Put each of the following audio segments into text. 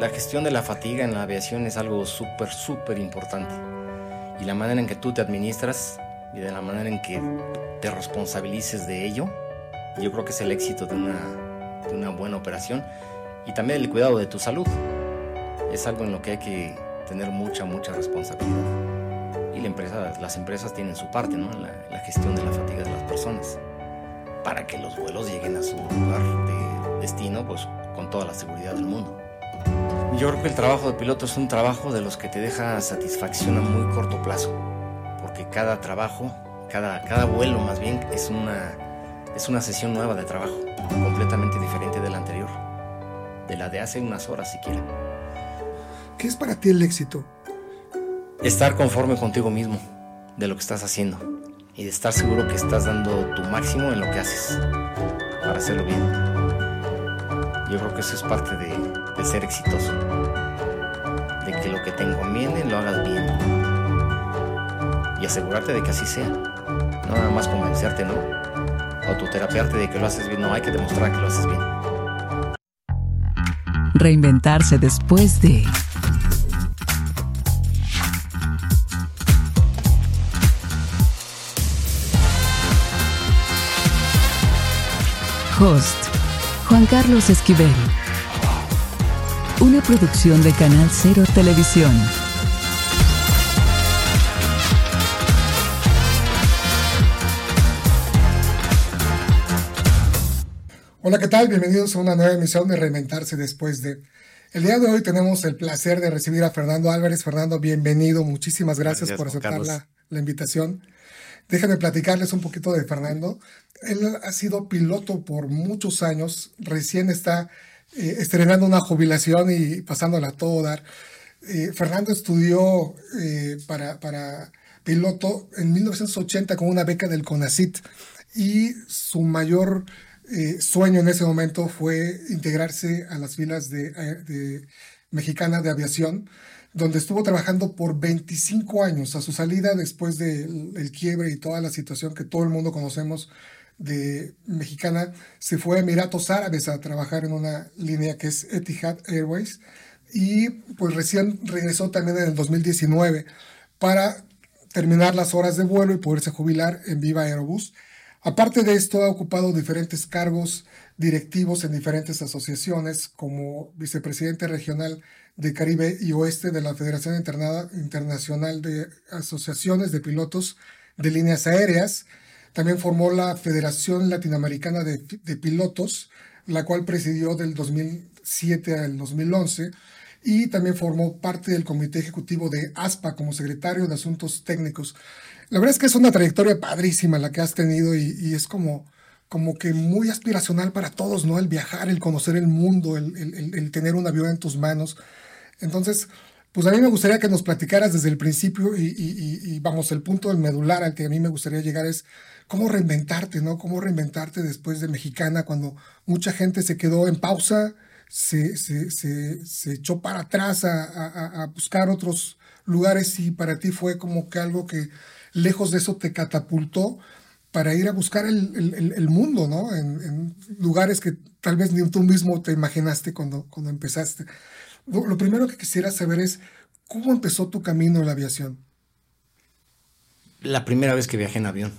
la gestión de la fatiga en la aviación es algo súper, súper importante. Y la manera en que tú te administras y de la manera en que te responsabilices de ello, yo creo que es el éxito de una, de una buena operación. Y también el cuidado de tu salud. Es algo en lo que hay que tener mucha, mucha responsabilidad. Y las empresas tienen su parte, ¿no? La, la gestión de la fatiga de las personas. Para que los vuelos lleguen a su lugar de destino, pues con toda la seguridad del mundo. Yo creo que el trabajo de piloto es un trabajo de los que te deja satisfacción a muy corto plazo, porque cada trabajo, cada, cada vuelo más bien, es una, es una sesión nueva de trabajo, completamente diferente de la anterior, de la de hace unas horas siquiera. ¿Qué es para ti el éxito? Estar conforme contigo mismo, de lo que estás haciendo, y de estar seguro que estás dando tu máximo en lo que haces, para hacerlo bien. Yo creo que eso es parte de, de ser exitoso. De que lo que te encomienden lo hagas bien. Y asegurarte de que así sea. No nada más convencerte, ¿no? Autoterapiarte de que lo haces bien. No, hay que demostrar que lo haces bien. Reinventarse después de... Host Juan Carlos Esquivel. Una producción de Canal Cero Televisión. Hola, ¿qué tal? Bienvenidos a una nueva emisión de Reinventarse después de... El día de hoy tenemos el placer de recibir a Fernando Álvarez. Fernando, bienvenido. Muchísimas gracias, Gracias, por aceptar la, la invitación. Déjenme platicarles un poquito de Fernando. Él ha sido piloto por muchos años. Recién está eh, estrenando una jubilación y pasándola a todo dar. Eh, Fernando estudió eh, para, para piloto en 1980 con una beca del CONACIT y su mayor sueño en ese momento fue integrarse a las filas de, de Mexicana de Aviación, donde estuvo trabajando por 25 años. A su salida, después del el quiebre y toda la situación que todo el mundo conocemos de Mexicana, se fue a Emiratos Árabes a trabajar en una línea que es Etihad Airways y pues recién regresó también en el 2019 para terminar las horas de vuelo y poderse jubilar en Viva Aerobús. Aparte de esto, ha ocupado diferentes cargos directivos en diferentes asociaciones, como vicepresidente regional de Caribe y Oeste de la Federación Interna- Internacional de Asociaciones de Pilotos de Líneas Aéreas. También formó la Federación Latinoamericana de, de Pilotos, la cual presidió del 2007 al 2011 y también formó parte del comité ejecutivo de ASPA como secretario de Asuntos Técnicos. La verdad es que es una trayectoria padrísima la que has tenido y, es como, como que muy aspiracional para todos, ¿no? El viajar, el conocer el mundo, el- el- el tener un avión en tus manos. Entonces, pues a mí me gustaría que nos platicaras desde el principio y, vamos, el punto del medular al que a mí me gustaría llegar es cómo reinventarte, ¿no? Cómo reinventarte después de Mexicana cuando mucha gente se quedó en pausa, se, echó para atrás a, buscar otros lugares y para ti fue como que algo que lejos de eso te catapultó para ir a buscar el mundo, ¿no? En, en lugares que tal vez ni tú mismo te imaginaste cuando, cuando empezaste. Lo, primero que quisiera saber es cómo empezó tu camino en la aviación. La primera vez que viajé en avión.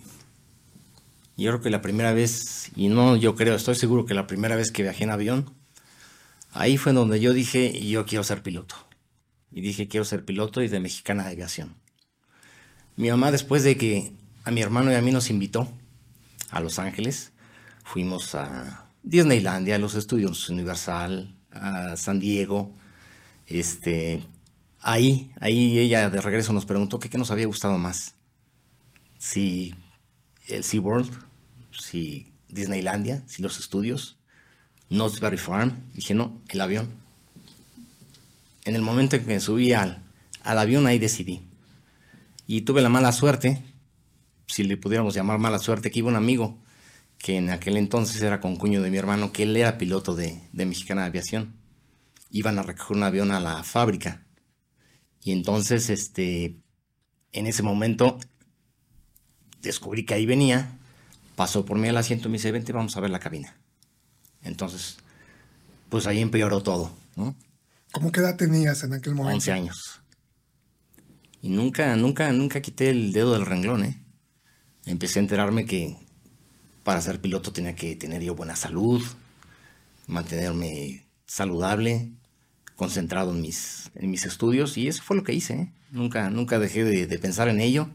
Yo creo que la primera vez, y no yo creo, estoy seguro que la primera vez que viajé en avión, ahí fue donde yo dije, yo quiero ser piloto. Y dije, quiero ser piloto y de mexicana de aviación. Mi mamá, después de que a mi hermano y a mí nos invitó a Los Ángeles, fuimos a Disneylandia, a los estudios Universal, a San Diego. Este, ahí, ahí ella de regreso nos preguntó qué nos había gustado más. Si el SeaWorld, si Disneylandia, si los estudios, Knott's Farm. Dije, no, el avión. En el momento en que me subí al, al avión, ahí decidí. Y tuve la mala suerte, si le pudiéramos llamar mala suerte, que iba un amigo que en aquel entonces era concuño de mi hermano, que él era piloto de, de Mexicana de Aviación. Iban a recoger un avión a la fábrica. Y entonces, este, en ese momento, descubrí que ahí venía, pasó por mí al asiento y me dice, vente, vamos a ver la cabina. Entonces, pues ahí empeoró todo, ¿no? ¿Cómo qué edad tenías en aquel momento? 11 años. Y nunca, nunca, nunca quité el dedo del renglón, ¿eh? Empecé a enterarme que para ser piloto tenía que tener yo buena salud, mantenerme saludable, concentrado en mis, en mis estudios, y eso fue lo que hice, ¿eh? Nunca, nunca dejé de, de pensar en ello,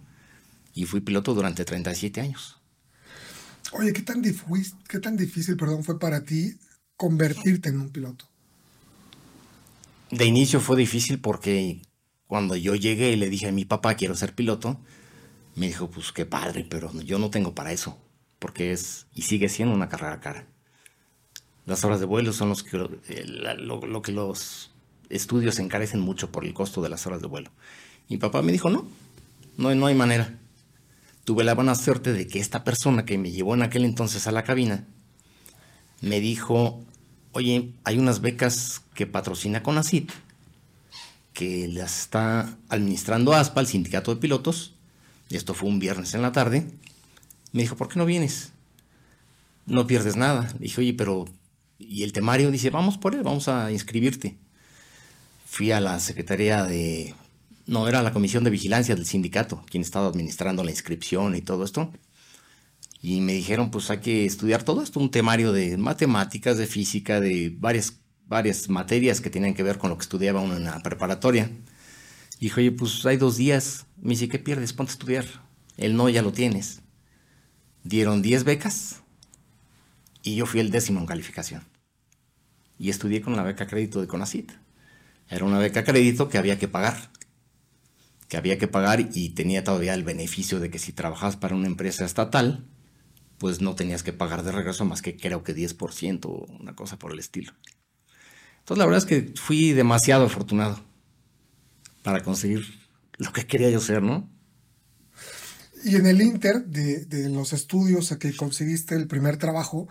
y fui piloto durante 37 años. Oye, ¿qué tan, qué tan difícil perdón, fue para ti convertirte en un piloto? De inicio fue difícil porque cuando yo llegué y le dije a mi papá quiero ser piloto, me dijo, pues qué padre, pero yo no tengo para eso, porque es y sigue siendo una carrera cara. Las horas de vuelo son los que, eh, lo, lo que los estudios encarecen mucho por el costo de las horas de vuelo. Mi papá me dijo, no, no, no hay manera. Tuve la buena suerte de que esta persona que me llevó en aquel entonces a la cabina me dijo, oye, hay unas becas que patrocina Conacit, que las está administrando ASPA, el sindicato de pilotos, y esto fue un viernes en la tarde, me dijo, ¿por qué no vienes? No pierdes nada. Le dije, oye, pero... Y el temario dice, vamos por él, vamos a inscribirte. Fui a la Secretaría de... No, era la Comisión de Vigilancia del sindicato, quien estaba administrando la inscripción y todo esto. Y me dijeron, pues hay que estudiar todo esto, un temario de matemáticas, de física, de varias, varias materias que tenían que ver con lo que estudiaba uno en la preparatoria. Y dije, oye, pues hay dos días. Me dice, ¿qué pierdes? Ponte a estudiar. El no ya lo tienes. Dieron 10 becas y yo fui el décimo en calificación. Y estudié con la beca crédito de Conacit. Era una beca crédito que había que pagar. Que había que pagar y tenía todavía el beneficio de que si trabajabas para una empresa estatal, pues no tenías que pagar de regreso más que creo que 10% o una cosa por el estilo. Entonces la verdad es que fui demasiado afortunado para conseguir lo que quería yo ser, ¿no? Y en el Inter de, de los estudios a que conseguiste el primer trabajo,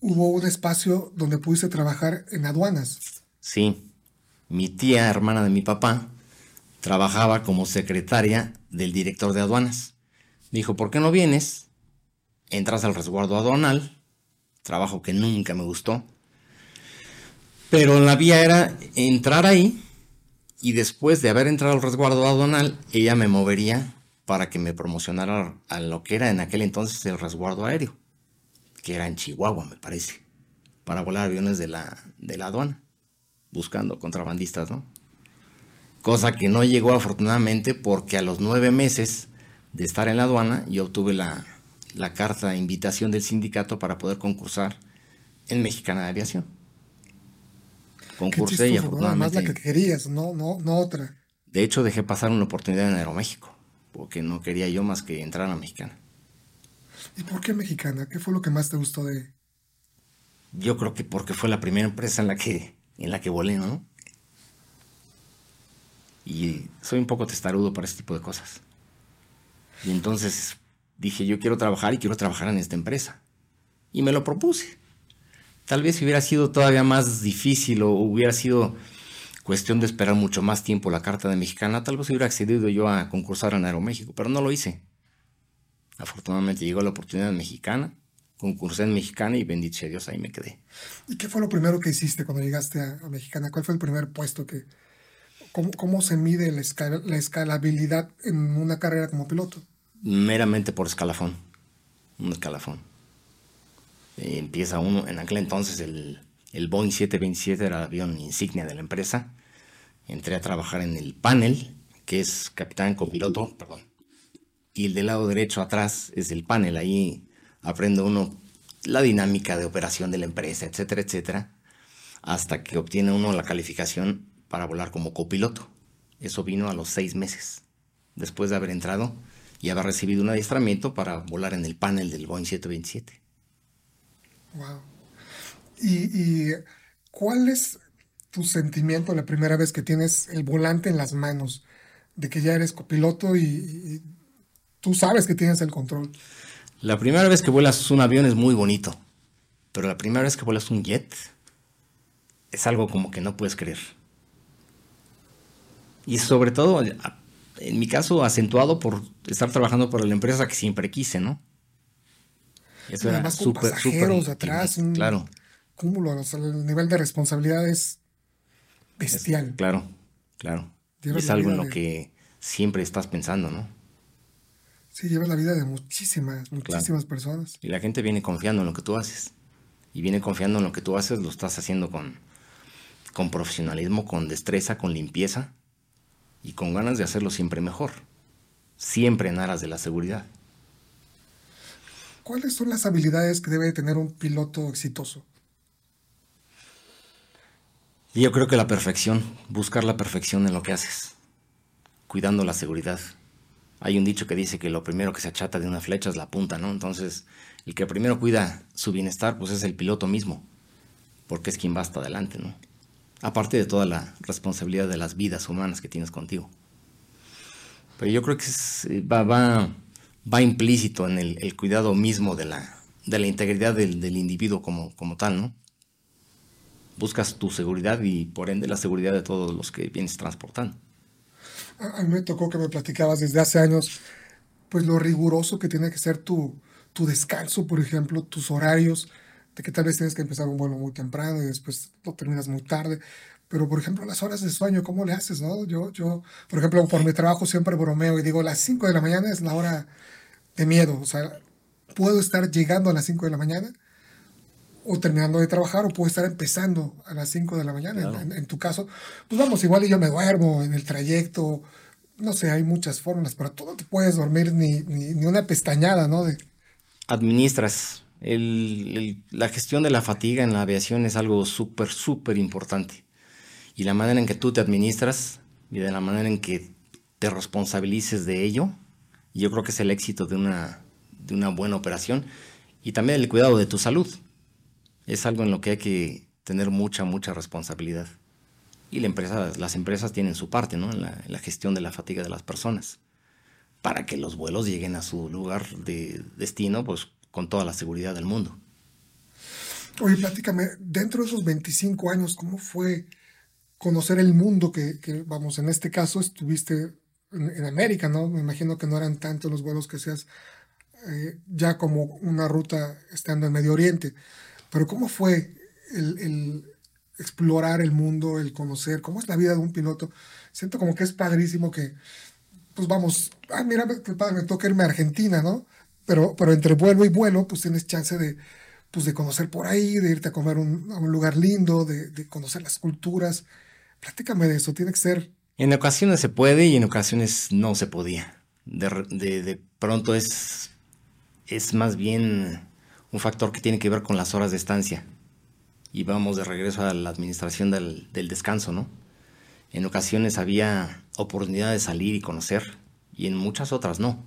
hubo un espacio donde pudiste trabajar en aduanas. Sí, mi tía, hermana de mi papá, trabajaba como secretaria del director de aduanas. Dijo, ¿por qué no vienes? Entras al resguardo aduanal, trabajo que nunca me gustó. Pero la vía era entrar ahí y después de haber entrado al resguardo aduanal, ella me movería para que me promocionara a lo que era en aquel entonces el resguardo aéreo, que era en Chihuahua, me parece, para volar aviones de la, de la aduana, buscando contrabandistas, ¿no? Cosa que no llegó afortunadamente porque a los nueve meses de estar en la aduana yo obtuve la, la carta de invitación del sindicato para poder concursar en Mexicana de Aviación. Concursé y ¿no? Además la afortunadamente... que querías, no, no, no otra. De hecho, dejé pasar una oportunidad en Aeroméxico, porque no quería yo más que entrar a mexicana. ¿Y por qué mexicana? ¿Qué fue lo que más te gustó de...? Yo creo que porque fue la primera empresa en la que, en la que volé, ¿no? Y soy un poco testarudo para este tipo de cosas. Y entonces dije, yo quiero trabajar y quiero trabajar en esta empresa. Y me lo propuse. Tal vez hubiera sido todavía más difícil o hubiera sido cuestión de esperar mucho más tiempo la carta de mexicana, tal vez hubiera accedido yo a concursar en Aeroméxico, pero no lo hice. Afortunadamente llegó la oportunidad mexicana, concursé en mexicana y bendito sea Dios, ahí me quedé. ¿Y qué fue lo primero que hiciste cuando llegaste a, a Mexicana? ¿Cuál fue el primer puesto que... ¿Cómo, cómo se mide la, escala- la escalabilidad en una carrera como piloto? meramente por escalafón. Un escalafón. Eh, empieza uno, en aquel entonces el, el Boeing 727 era el avión insignia de la empresa. Entré a trabajar en el panel, que es capitán copiloto, perdón. Y el del lado derecho atrás es el panel. Ahí aprende uno la dinámica de operación de la empresa, etcétera, etcétera. Hasta que obtiene uno la calificación para volar como copiloto. Eso vino a los seis meses. Después de haber entrado y haber recibido un adiestramiento para volar en el panel del Boeing 727. Wow. ¿Y, cuál es tu sentimiento la primera vez que tienes el volante en las manos? De que ya eres copiloto y tú sabes que tienes el control. La primera vez que vuelas un avión es muy bonito, pero la primera vez que vuelas un jet es algo como que no puedes creer. Y sobre todo, en mi caso, acentuado por estar trabajando para la empresa que siempre quise, ¿no? Eso era además con súper, pasajeros atrás, un Claro. cúmulo, o sea, el nivel de responsabilidad es bestial. Claro, claro. Es algo en lo de- que siempre estás pensando, ¿no? Sí, llevas la vida de muchísimas, muchísimas personas. Y la gente viene confiando en lo que tú haces. Y viene confiando en lo que tú haces, lo estás haciendo con, con profesionalismo, con destreza, con limpieza y con ganas de hacerlo siempre mejor. Siempre en aras de la seguridad. ¿Cuáles son las habilidades que debe tener un piloto exitoso? Yo creo que la perfección, buscar la perfección en lo que haces, cuidando la seguridad. Hay un dicho que dice que lo primero que se achata de una flecha es la punta, ¿no? Entonces, el que primero cuida su bienestar, pues es el piloto mismo, porque es quien va hasta adelante, ¿no? Aparte de toda la responsabilidad de las vidas humanas que tienes contigo. Pero yo creo que es- va, implícito en el, el cuidado mismo de la, de la integridad del, del individuo como, como tal, ¿no? buscas tu seguridad y por ende la seguridad de todos los que vienes transportando. A mí me tocó que me platicabas desde hace años, pues lo riguroso que tiene que ser tu, tu descanso, por ejemplo, tus horarios, de que tal vez tienes que empezar un vuelo muy temprano y después lo terminas muy tarde. Pero, por ejemplo, las horas de sueño, ¿cómo le haces, no? Yo, yo, por ejemplo, por mi trabajo siempre bromeo y digo, las 5 de la mañana es la hora de miedo. O sea, puedo estar llegando a las 5 de la mañana o terminando de trabajar o puedo estar empezando a las 5 de la mañana. En- Claro. En, en tu caso, pues vamos, igual y yo me duermo en el trayecto. No sé, hay muchas fórmulas, pero tú no te puedes dormir ni, ni, ni una pestañada, ¿no? De, Administras. El- el- la gestión de la fatiga en la aviación es algo súper, súper importante. Y la manera en que tú te administras y de la manera en que te responsabilices de ello, yo creo que es el éxito de una, de una buena operación. Y también el cuidado de tu salud. Es algo en lo que hay que tener mucha, mucha responsabilidad. Y la empresa, las empresas tienen su parte, ¿no? En la, gestión de la fatiga de las personas. Para que los vuelos lleguen a su lugar de destino, pues con toda la seguridad del mundo. Oye, platícame, dentro de esos 25 años, ¿cómo fue conocer el mundo que, vamos, en este caso estuviste en, América, ¿no? Me imagino que no eran tantos los vuelos que hacías eh, ya como una ruta estando en Medio Oriente. Pero ¿cómo fue el, explorar el mundo, el conocer? ¿Cómo es la vida de un piloto? Siento como que es padrísimo que, pues vamos, ah, mira, qué padre, me toca irme a Argentina, ¿no? Pero, pero entre vuelo y vuelo, pues tienes chance de, pues de conocer por ahí, de irte a comer un- a un lugar lindo, de, conocer las culturas. Platícame de eso, tiene que ser En ocasiones se puede y en ocasiones no se podía. De, de- de pronto es, es más bien un factor que tiene que ver con las horas de estancia. Y vamos de regreso a la administración del, descanso, ¿no? En ocasiones había oportunidad de salir y conocer y en muchas otras no.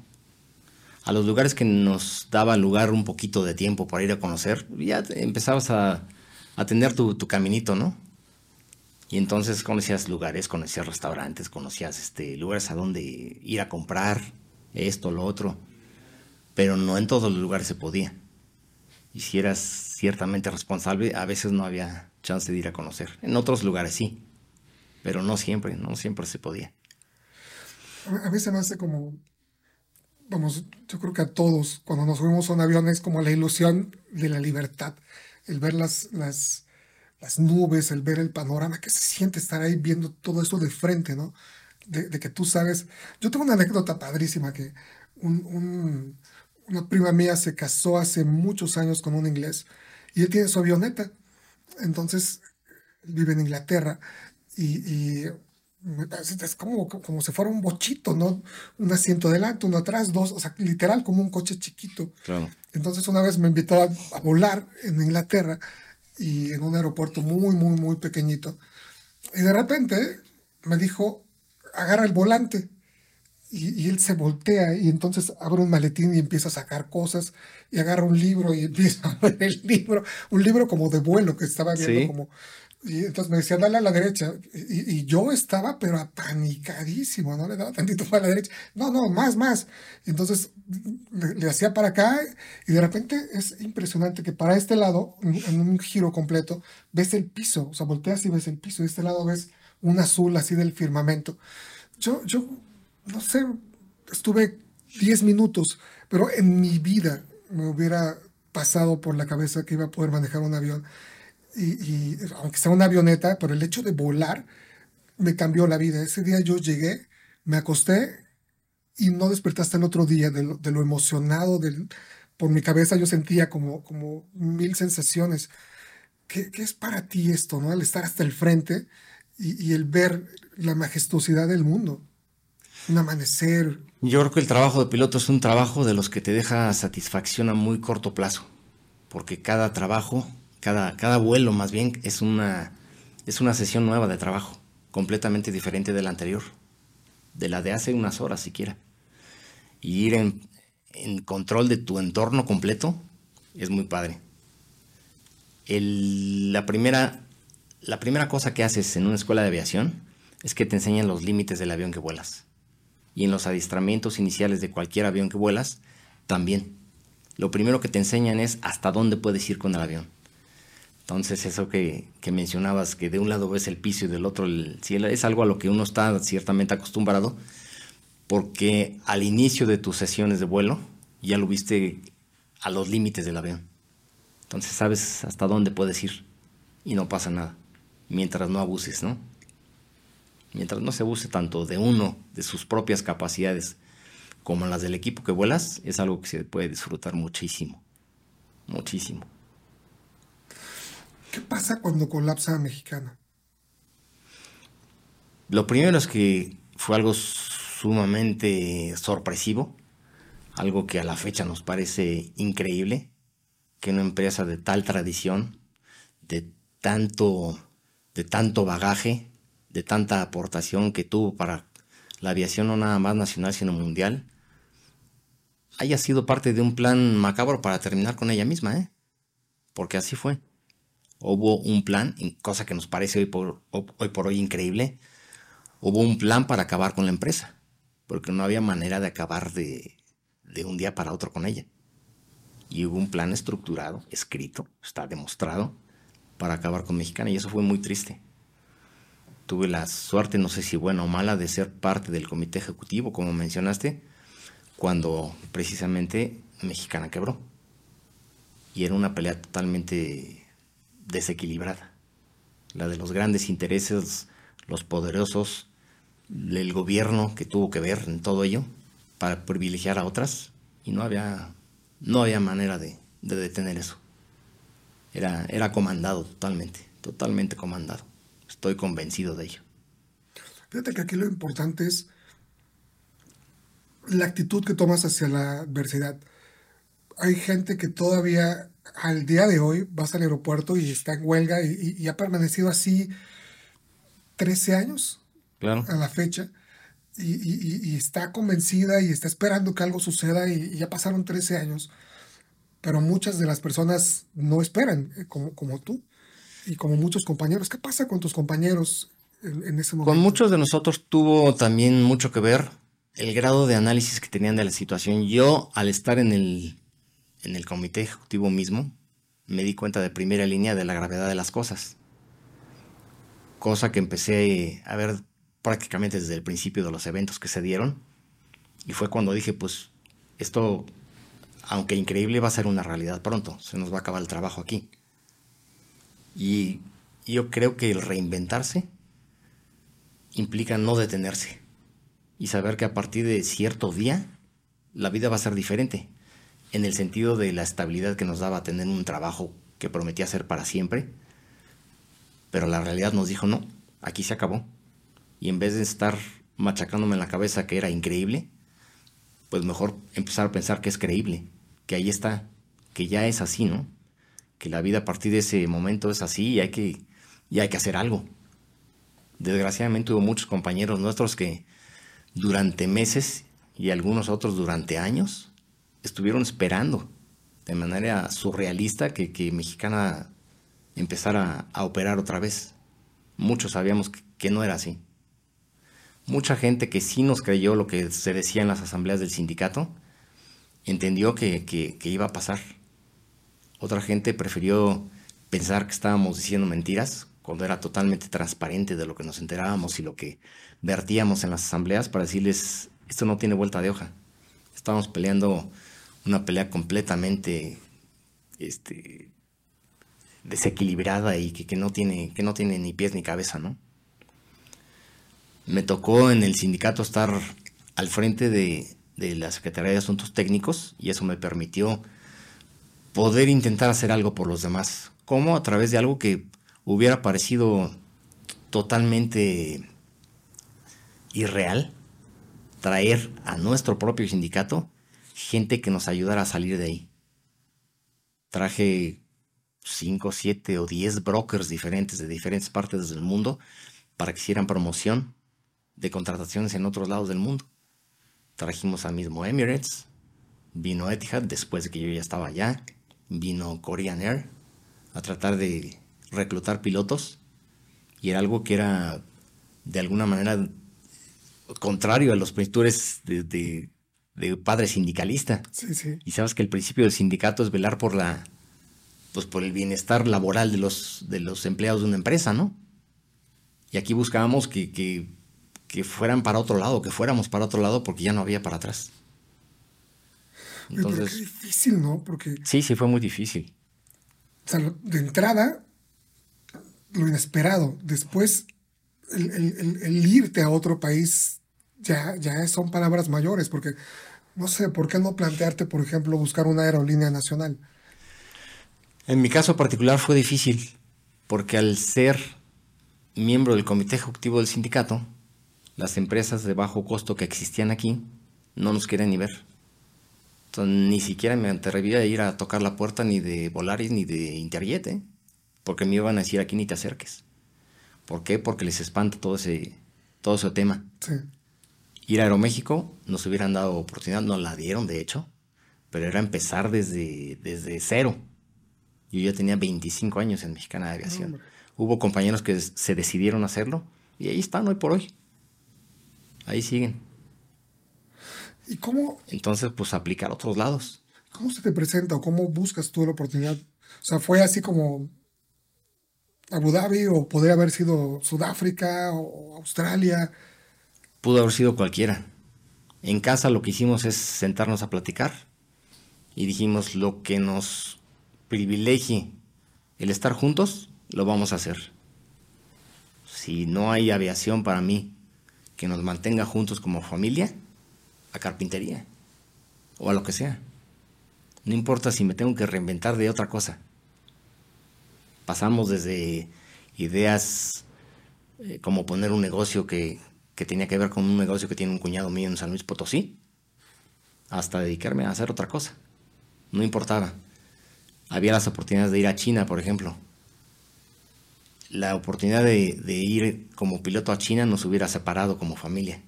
A los lugares que nos daba lugar un poquito de tiempo para ir a conocer, ya empezabas a, a tu caminito, ¿no? Y entonces conocías lugares, conocías restaurantes, conocías este, lugares a donde ir a comprar, esto, lo otro. Pero no en todos los lugares se podía. Y si eras ciertamente responsable, a veces no había chance de ir a conocer. En otros lugares sí, pero no siempre, no siempre se podía. A mí se me hace como, vamos, yo creo que a todos, cuando nos subimos a un avión es como la ilusión de la libertad, el ver las, las, las nubes, el ver el panorama, que se siente estar ahí viendo todo eso de frente, ¿no? De, que tú sabes. Yo tengo una anécdota padrísima que un- una prima mía se casó hace muchos años con un inglés y él tiene su avioneta. Entonces, vive en Inglaterra y, y es como, como si fuera un bochito, ¿no? Un asiento delante, uno atrás, dos, o sea, literal como un coche chiquito. Claro. Entonces una vez me invitó a, a volar en Inglaterra y en un aeropuerto muy, muy, muy pequeñito. Y de repente me dijo, agarra el volante. Y, y él se voltea y entonces abre un maletín y empieza a sacar cosas y agarra un libro y empieza a ver el libro, un libro como de vuelo que estaba viendo Sí. como... Y entonces me decía, dale a la derecha. Y, y yo estaba, pero apanicadísimo, ¿no? Le daba tantito para la derecha. No, no, más, más. Y entonces le, le hacía para acá y de repente es impresionante que para este lado, en, en un giro completo, ves el piso. O sea, volteas y ves el piso. De este lado ves un azul así del firmamento. Yo, yo, no sé, estuve 10 minutos, pero en mi vida me hubiera pasado por la cabeza que iba a poder manejar un avión. y, aunque sea una avioneta, pero el hecho de volar me cambió la vida. Ese día yo llegué, me acosté y no desperté hasta el otro día de lo, de lo emocionado. Por mi cabeza yo sentía como, como mil sensaciones. ¿Qué, ¿Qué, es para ti esto, no? El estar hasta el frente y el ver la majestuosidad del mundo. Un amanecer. Yo creo que el trabajo de piloto es un trabajo de los que te deja satisfacción a muy corto plazo. Porque cada trabajo, cada, cada vuelo más bien, es una, es una sesión nueva de trabajo completamente diferente de la anterior, de la de hace unas horas siquiera. Y ir en, control de tu entorno completo es muy padre. La, primera, la primera cosa que haces en una escuela de aviación es que te enseñan los límites del avión que vuelas. Y en los adiestramientos iniciales de cualquier avión que vuelas, también. Lo primero que te enseñan es hasta dónde puedes ir con el avión entonces eso que, que, mencionabas, que de un lado ves el piso y del otro el cielo, es algo a lo que uno está ciertamente acostumbrado, porque al inicio de tus sesiones de vuelo ya lo viste a los límites del avión. Entonces sabes hasta dónde puedes ir y no pasa nada, mientras no abuses, ¿no? Mientras no se abuse tanto de uno, de sus propias capacidades, como las del equipo que vuelas, es algo que se puede disfrutar muchísimo, muchísimo. ¿Qué pasa cuando colapsa Mexicana? Lo primero es que fue algo sumamente sorpresivo, algo que a la fecha nos parece increíble, que una empresa de tal tradición, de tanto, de tanto bagaje, de tanta aportación que tuvo para la aviación no nada más nacional sino mundial, haya sido parte de un plan macabro para terminar con ella misma, ¿eh? Porque así fue hubo un plan, cosa que nos parece hoy por, hoy increíble, hubo un plan para acabar con la empresa, porque no había manera de acabar de un día para otro con ella. Y hubo un plan estructurado, escrito, está demostrado, para acabar con Mexicana, y eso fue muy triste. Tuve la suerte, no sé si buena o mala, de ser parte del comité ejecutivo, como mencionaste, cuando precisamente Mexicana quebró. Y era una pelea totalmente desequilibrada. La de los grandes intereses, los poderosos, el gobierno que tuvo que ver en todo ello para privilegiar a otras y no había, no había manera de, de detener eso. Era, era comandado totalmente, totalmente comandado. Estoy convencido de ello. Fíjate que aquí lo importante es la actitud que tomas hacia la adversidad. Hay gente que todavía al día de hoy vas al aeropuerto y está en huelga y, y ha permanecido así 13 años claro. a la fecha. Y, y, y, está convencida y está esperando que algo suceda y, ya pasaron 13 años. Pero muchas de las personas no esperan, eh, como, como tú y como muchos compañeros. ¿Qué pasa con tus compañeros en, en ese momento? Con muchos de nosotros tuvo también mucho que ver el grado de análisis que tenían de la situación. Yo, al estar en el en el comité ejecutivo mismo, me di cuenta de primera línea de la gravedad de las cosas. Cosa que empecé a ver prácticamente desde el principio de los eventos que se dieron. Y fue cuando dije, pues, esto, aunque increíble, va a ser una realidad pronto. Se nos va a acabar el trabajo aquí. Y yo creo que el reinventarse implica no detenerse. Y saber que a partir de cierto día, la vida va a ser diferente en el sentido de la estabilidad que nos daba tener un trabajo que prometía ser para siempre, pero la realidad nos dijo no, aquí se acabó. Y en vez de estar machacándome en la cabeza que era increíble, pues mejor empezar a pensar que es creíble, que ahí está, que ya es así, ¿no? Que la vida a partir de ese momento es así y hay que, y hay que hacer algo. Desgraciadamente hubo muchos compañeros nuestros que durante meses y algunos otros durante años estuvieron esperando de manera surrealista que, que Mexicana empezara a operar otra vez. Muchos sabíamos que, que, no era así. Mucha gente que sí nos creyó lo que se decía en las asambleas del sindicato, entendió que, que, que iba a pasar. Otra gente prefirió pensar que estábamos diciendo mentiras cuando era totalmente transparente de lo que nos enterábamos y lo que vertíamos en las asambleas para decirles, esto no tiene vuelta de hoja. Estamos peleando una pelea completamente este, desequilibrada y que, no tiene, que no tiene ni pies ni cabeza, ¿no? Me tocó en el sindicato estar al frente de la Secretaría de Asuntos Técnicos y eso me permitió poder intentar hacer algo por los demás. como A través de algo que hubiera parecido totalmente irreal, traer a nuestro propio sindicato gente que nos ayudara a salir de ahí. Traje 5, 7 o 10 brokers diferentes de diferentes partes del mundo para que hicieran promoción de contrataciones en otros lados del mundo. Trajimos al mismo Emirates, vino Etihad después de que yo ya estaba allá, vino Korean Air a tratar de reclutar pilotos y era algo que era de alguna manera contrario a los principios de, padre sindicalista. Y sabes que el principio del sindicato es velar por la pues por el bienestar laboral de los, de los empleados de una empresa, ¿no? Y aquí buscábamos que, que, fueran para otro lado, que fuéramos para otro lado porque ya no había para atrás. Entonces, Pero difícil, ¿no? Porque... Sí, sí, fue muy difícil. O sea, de entrada, lo inesperado. Después, el, irte a otro país ya, ya son palabras mayores, porque no sé, ¿por qué no plantearte, por ejemplo, buscar una aerolínea nacional? En mi caso particular fue difícil, porque al ser miembro del comité ejecutivo del sindicato, las empresas de bajo costo que existían aquí no nos quieren ni ver. Entonces, ni siquiera me atrevía a ir a tocar la puerta ni de Volaris ni de Interjet, ¿eh? porque me iban a decir aquí ni te acerques. ¿Por qué? Porque les espanta todo ese, todo ese tema. Sí. Ir a Aeroméxico nos hubieran dado oportunidad, nos la dieron de hecho, pero era empezar desde, desde cero. Yo ya tenía 25 años en Mexicana de Aviación. Hubo compañeros que se decidieron hacerlo y ahí están hoy por hoy. Ahí siguen. ¿Y cómo? Entonces, pues aplicar a otros lados. ¿Cómo se te presenta o cómo buscas tú la oportunidad? O sea, fue así como Abu Dhabi o podría haber sido Sudáfrica o Australia. Pudo haber sido cualquiera. En casa lo que hicimos es sentarnos a platicar y dijimos lo que nos privilegie el estar juntos, lo vamos a hacer. Si no hay aviación para mí que nos mantenga juntos como familia, a carpintería o a lo que sea. No importa si me tengo que reinventar de otra cosa. Pasamos desde ideas eh, como poner un negocio que, que tenía que ver con un negocio que tiene un cuñado mío en San Luis Potosí, hasta dedicarme a hacer otra cosa. No importaba había las oportunidades de ir a China, por ejemplo. La oportunidad de, ir como piloto a China nos hubiera separado como familia,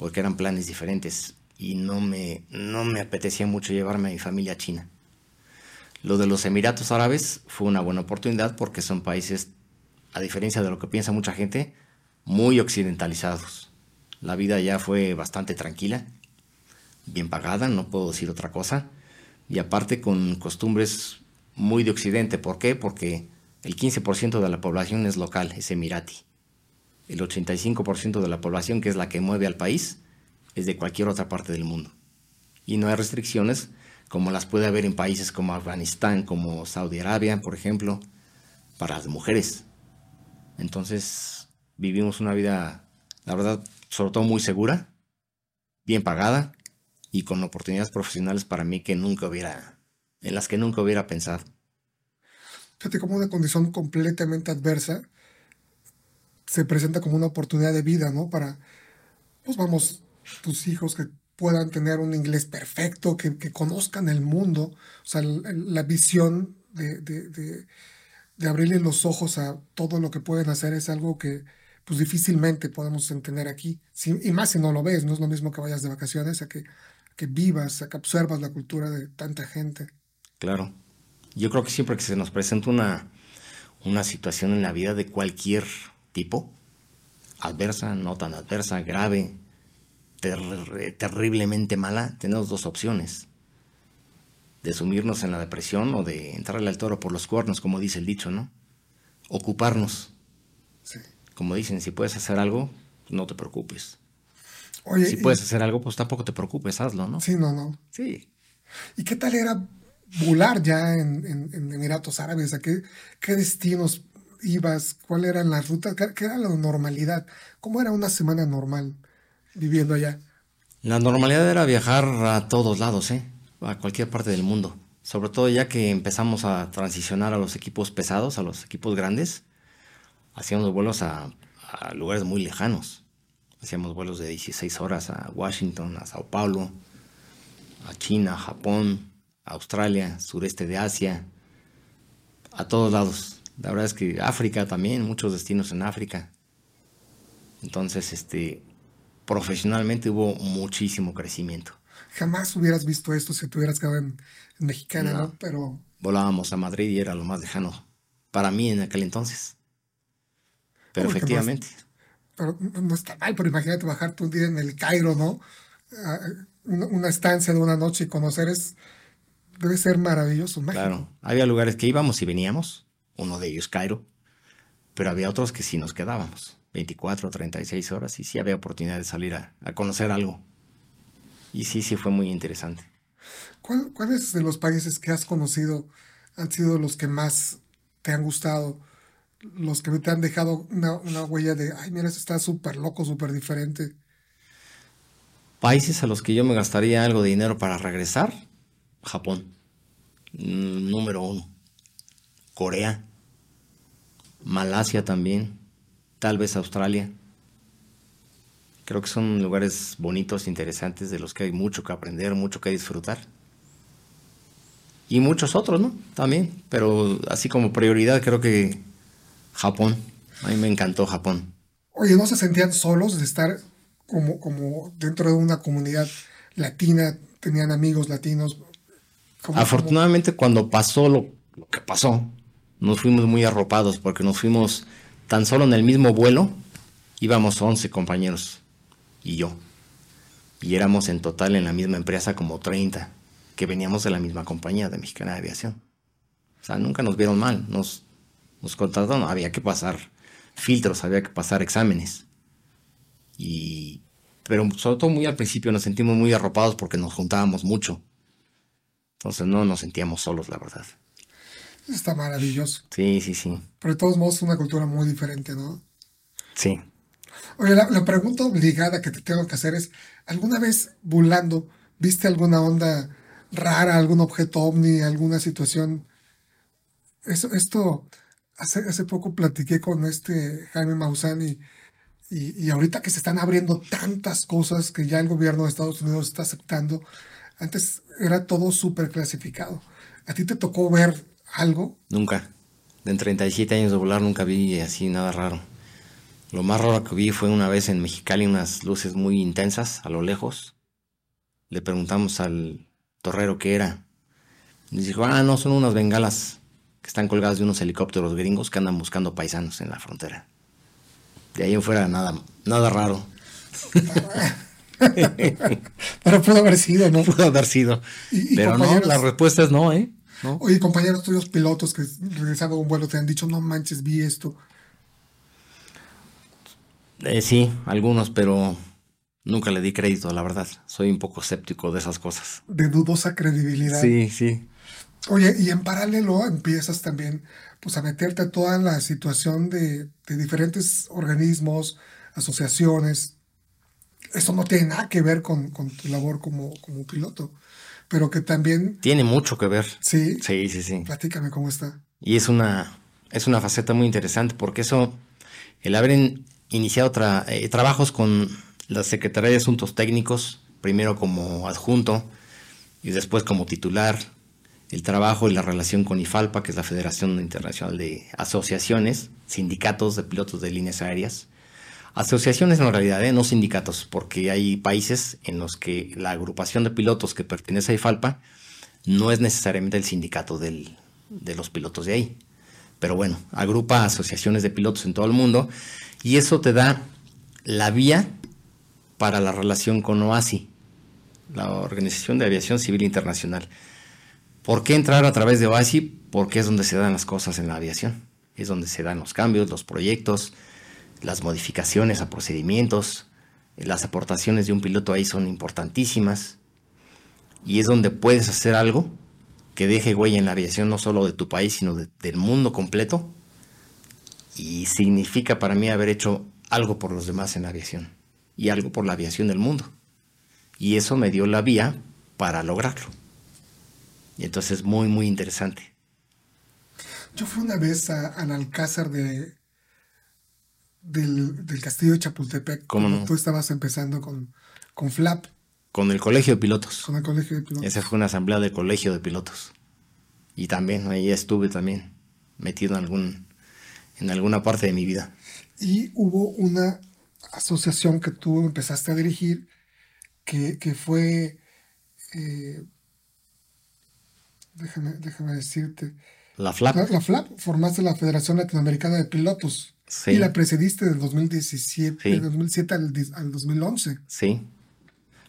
porque eran planes diferentes y no me, no me apetecía mucho llevarme a mi familia a China. Lo de los Emiratos Árabes fue una buena oportunidad porque son países, a diferencia de lo que piensa mucha gente, muy occidentalizados. La vida ya fue bastante tranquila, bien pagada, no puedo decir otra cosa y aparte con costumbres muy de Occidente. ¿Por qué? Porque el 15% de la población es local, es emirati. El 85% de la población, que es la que mueve al país, es de cualquier otra parte del mundo. Y no hay restricciones como las puede haber en países como Afganistán, como Saudi Arabia, por ejemplo, para las mujeres. Entonces vivimos una vida, la verdad, sobre todo muy segura, bien pagada, y con oportunidades profesionales para mí que nunca hubiera, en las que nunca hubiera pensado. Fíjate como una condición completamente adversa se presenta como una oportunidad de vida, ¿no? Para, pues vamos, tus hijos que puedan tener un inglés perfecto, que, conozcan el mundo, o sea, la, visión de, de, de, abrirle los ojos a todo lo que pueden hacer es algo que pues difícilmente podemos entender aquí, y más si no lo ves, no es lo mismo que vayas de vacaciones a que que vivas, que observas la cultura de tanta gente. Claro. Yo creo que siempre que se nos presenta una, una situación en la vida de cualquier tipo, adversa, no tan adversa, grave, terriblemente mala, tenemos dos opciones. De sumirnos en la depresión o de entrarle al toro por los cuernos, como dice el dicho, ¿no? Ocuparnos. Sí. Como dicen, si puedes hacer algo, no te preocupes si puedes hacer algo, pues tampoco te preocupes, hazlo, ¿no? Sí, no, no. Sí. ¿Y qué tal era volar ya en, en, Emiratos Árabes? ¿A qué, qué destinos ibas? ¿Cuál eran las rutas? ¿Qué, ¿Qué, era la normalidad? ¿Cómo era una semana normal viviendo allá? La normalidad era viajar a todos lados, ¿eh? a cualquier parte del mundo. Sobre todo ya que empezamos a transicionar a los equipos pesados, a los equipos grandes, hacíamos vuelos a, a lugares muy lejanos. Hacíamos vuelos de 16 horas a Washington, a Sao Paulo, a China, Japón, Australia, sureste de Asia, a todos lados. La verdad es que África también, muchos destinos en África. Entonces, este, profesionalmente hubo muchísimo crecimiento. Jamás hubieras visto esto si te hubieras quedado en, Mexicana, no. Pero... Volábamos a Madrid y era lo más lejano para mí en aquel entonces. Pero efectivamente. pero no está mal, pero imagínate bajarte un día en el Cairo, ¿no? Una, estancia de una noche y conocer es... Debe ser maravilloso, mágico. Claro, había lugares que íbamos y veníamos, uno de ellos Cairo, pero había otros que sí nos quedábamos. 24, 36 horas y sí había oportunidad de salir a, conocer algo. Y sí, sí fue muy interesante. ¿Cuáles de los países que has conocido han sido los que más te han gustado? Los que te han dejado una, huella de, ay, mira, esto está súper loco, súper diferente. Países a los que yo me gastaría algo de dinero para regresar, Japón, número uno. Corea, Malasia también, tal vez Australia. Creo que son lugares bonitos, interesantes, de los que hay mucho que aprender, mucho que disfrutar. Y muchos otros, ¿no? También, pero así como prioridad creo que Japón. A mí me encantó Japón. Oye, ¿no se sentían solos de estar como, como dentro de una comunidad latina? ¿Tenían amigos latinos? Afortunadamente cuando pasó lo, lo que pasó, nos fuimos muy arropados porque nos fuimos Tan solo en el mismo vuelo íbamos 11 compañeros y yo. Y éramos en total en la misma empresa como 30, que veníamos de la misma compañía de Mexicana de Aviación. O sea, nunca nos vieron mal, nos, nos contrataron, había que pasar filtros, había que pasar exámenes. Y, pero sobre todo muy al principio nos sentimos muy arropados porque nos juntábamos mucho. Entonces no nos sentíamos solos, la verdad. Está maravilloso. Sí, sí, sí. Pero de todos modos es una cultura muy diferente, ¿no? Sí. Oye, la, pregunta obligada que te tengo que hacer es, ¿alguna vez volando viste alguna onda rara, algún objeto ovni, alguna situación? Eso, esto, hace, hace poco platiqué con este Jaime Maussan y, y, ahorita que se están abriendo tantas cosas que ya el gobierno de Estados Unidos está aceptando, antes era todo súper clasificado. ¿A ti te tocó ver algo? Nunca. En 37 años de volar nunca vi así nada raro. Lo más raro que vi fue una vez en Mexicali unas luces muy intensas a lo lejos. Le preguntamos al torrero qué era. Y dijo, ah, no, son unas bengalas que están colgadas de unos helicópteros gringos que andan buscando paisanos en la frontera. De ahí en fuera nada, nada raro. Pero pudo haber sido, ¿no? Pudo haber sido. Pero no, la respuesta es no, ¿eh? Oye, compañeros tuyos pilotos que regresando a un vuelo te han dicho, no manches, vi esto. Eh, sí, algunos, pero nunca le di crédito, la verdad. Soy un poco escéptico de esas cosas. De dudosa credibilidad. Sí, sí. Oye, y en paralelo empiezas también pues a meterte a toda la situación de, de diferentes organismos, asociaciones. Eso no tiene nada que ver con, con tu labor como, como piloto pero que también... Tiene mucho que ver. Sí. Sí, sí, sí. Platícame cómo está. Y es una, es una faceta muy interesante porque eso, el haber iniciado eh, trabajos con la Secretaría de Asuntos Técnicos, primero como adjunto y después como titular, el trabajo y la relación con IFALPA, que es la Federación Internacional de Asociaciones, sindicatos de pilotos de líneas aéreas, Asociaciones en realidad, ¿eh? no sindicatos, porque hay países en los que la agrupación de pilotos que pertenece a IFALPA no es necesariamente el sindicato de los pilotos de ahí. Pero bueno, agrupa asociaciones de pilotos en todo el mundo y eso te da la vía para la relación con OASI, la Organización de Aviación Civil Internacional. ¿Por qué entrar a través de OASI? Porque es donde se dan las cosas en la aviación. Es donde se dan los cambios, los proyectos, las modificaciones a procedimientos, las aportaciones de un piloto ahí son importantísimas y es donde puedes hacer algo que deje huella en la aviación no solo de tu país, sino de- del mundo completo. Y significa para mí haber hecho algo por los demás en la aviación y algo por la aviación del mundo. Y eso me dio la vía para lograrlo. Y entonces es muy, muy interesante. Yo fui una vez a- al Alcázar de, del, del Castillo de Chapultepec. ¿Cómo no? Tú estabas empezando con, con FLAP, Con el colegio de pilotos. con el colegio de pilotos. Esa fue una asamblea del colegio de pilotos. Y también ahí estuve también metido en algún en alguna parte de mi vida. Y hubo una asociación que tú empezaste a dirigir que, que fue, eh, déjame, déjame decirte, La FLAP. la, la FLAP, formaste la Federación Latinoamericana de Pilotos Sí. y la precediste del 2017, Sí. del 2007 al, di- al 2011. Sí.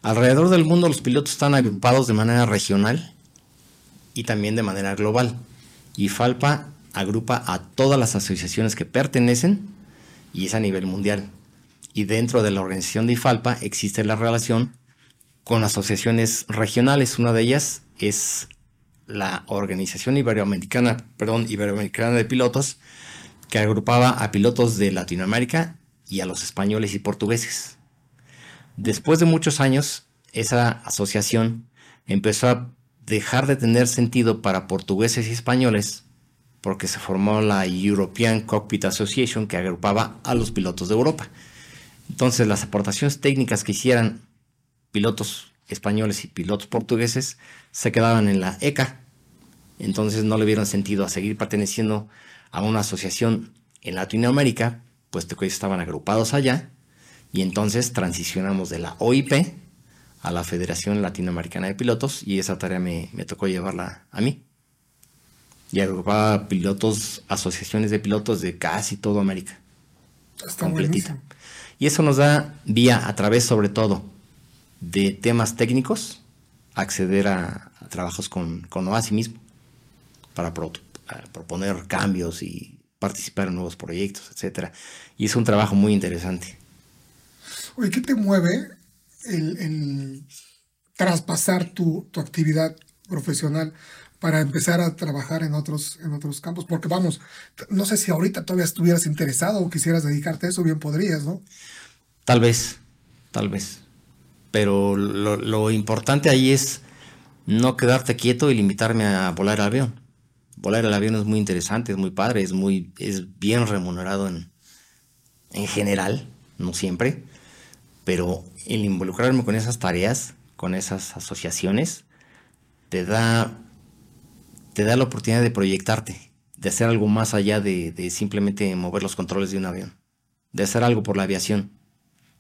Alrededor del mundo los pilotos están agrupados de manera regional y también de manera global. Y FALPA agrupa a todas las asociaciones que pertenecen y es a nivel mundial. Y dentro de la organización de IFALPA existe la relación con asociaciones regionales. Una de ellas es la Organización Iberoamericana, perdón, Iberoamericana de Pilotos, que agrupaba a pilotos de Latinoamérica y a los españoles y portugueses. Después de muchos años, esa asociación empezó a dejar de tener sentido para portugueses y españoles porque se formó la European Cockpit Association que agrupaba a los pilotos de Europa. Entonces las aportaciones técnicas que hicieran pilotos españoles y pilotos portugueses se quedaban en la ECA. Entonces no le vieron sentido a seguir perteneciendo a una asociación en Latinoamérica, puesto que ellos estaban agrupados allá. Y entonces transicionamos de la OIP a la Federación Latinoamericana de Pilotos y esa tarea me, me tocó llevarla a mí. Y agrupaba pilotos, asociaciones de pilotos de casi toda América Está completita. buenísimo. Y eso nos da vía a través sobre todo de temas técnicos, acceder a, a trabajos con, con OASI mismo para pro- a proponer cambios y participar en nuevos proyectos, etcétera. Y es un trabajo muy interesante. Oye, ¿qué te mueve el, el traspasar tu, tu actividad profesional para empezar a trabajar en otros, en otros campos? Porque vamos, no sé si ahorita todavía estuvieras interesado o quisieras dedicarte a eso, bien podrías, ¿no? Tal vez, tal vez. Pero lo, lo importante ahí es no quedarte quieto y limitarme a volar avión. Volar el avión es muy interesante, es muy padre, es muy, es bien remunerado en, en general, no siempre. Pero el involucrarme con esas tareas, con esas asociaciones, te da, te da la oportunidad de proyectarte, de hacer algo más allá de, de simplemente mover los controles de un avión, de hacer algo por la aviación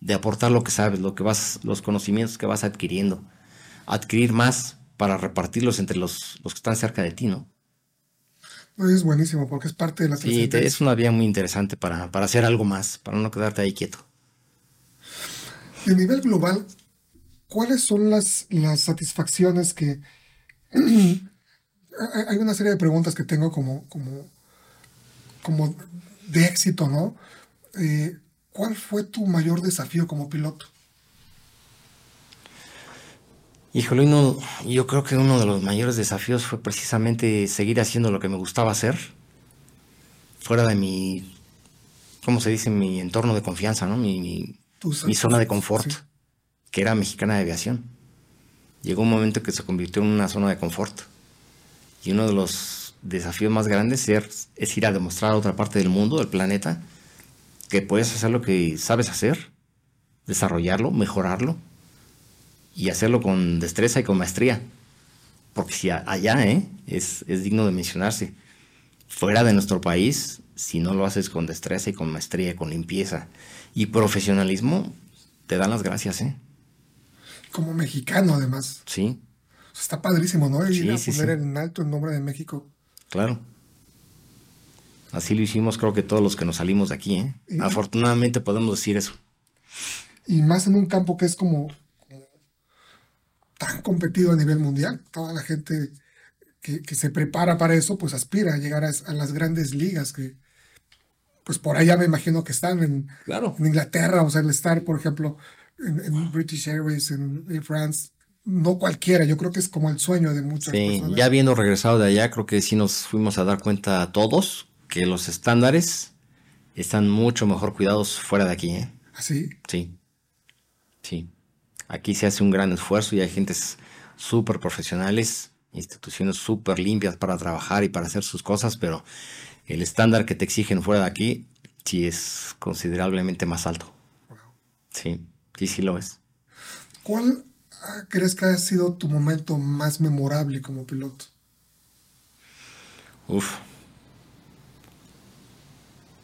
de aportar lo que sabes, lo que vas, los conocimientos que vas adquiriendo, adquirir más para repartirlos entre los, los que están cerca de ti, ¿no? Es buenísimo porque es parte de la Sí, te- es una vía muy interesante para, para hacer algo más, para no quedarte ahí quieto. Y a nivel global, ¿cuáles son las, las satisfacciones que... hay hay una serie de preguntas que tengo como, como, como de éxito, ¿no? Eh, ¿Cuál fue tu mayor desafío como piloto? Híjole, uno- yo creo que uno de los mayores desafíos fue precisamente seguir haciendo lo que me gustaba hacer, fuera de mi, ¿cómo se dice? Mi entorno de confianza, ¿no? Mi, mi- Tu mi zona de confort, sí. que era mexicana de aviación. Llegó un momento que se convirtió en una zona de confort. Y uno de los desafíos más grandes es, es ir a demostrar a otra parte del mundo, del planeta, que puedes hacer lo que sabes hacer, desarrollarlo, mejorarlo y hacerlo con destreza y con maestría. Porque si allá ¿eh? es, es digno de mencionarse, fuera de nuestro país, si no lo haces con destreza y con maestría, con limpieza y profesionalismo, te dan las gracias, ¿eh? Como mexicano, además. Sí, O sea, está padrísimo, ¿no? Ir Sí, a sí, poner sí. en alto el nombre de México. claro. Así lo hicimos, creo que todos los que nos salimos de aquí, ¿eh? Y- Afortunadamente podemos decir eso. Y más en un campo que es como tan competido a nivel mundial. Toda la gente que, que se prepara para eso, pues aspira a llegar a, a las grandes ligas que, pues por allá me imagino que están en, Claro. en Inglaterra, o sea, el estar, por ejemplo, en, en British Airways, en Air France, no cualquiera, yo creo que es como el sueño de muchas Sí, personas. ya habiendo regresado de allá, creo que sí nos fuimos a dar cuenta a todos que los estándares están mucho mejor cuidados fuera de aquí, ¿eh? Así, Sí. Sí. Aquí se hace un gran esfuerzo y hay gentes súper profesionales, instituciones súper limpias para trabajar y para hacer sus cosas, pero el estándar que te exigen fuera de aquí sí es considerablemente más alto. Sí, sí, sí lo es. ¿cuál ah, crees que ha sido tu momento más memorable como piloto? Uf.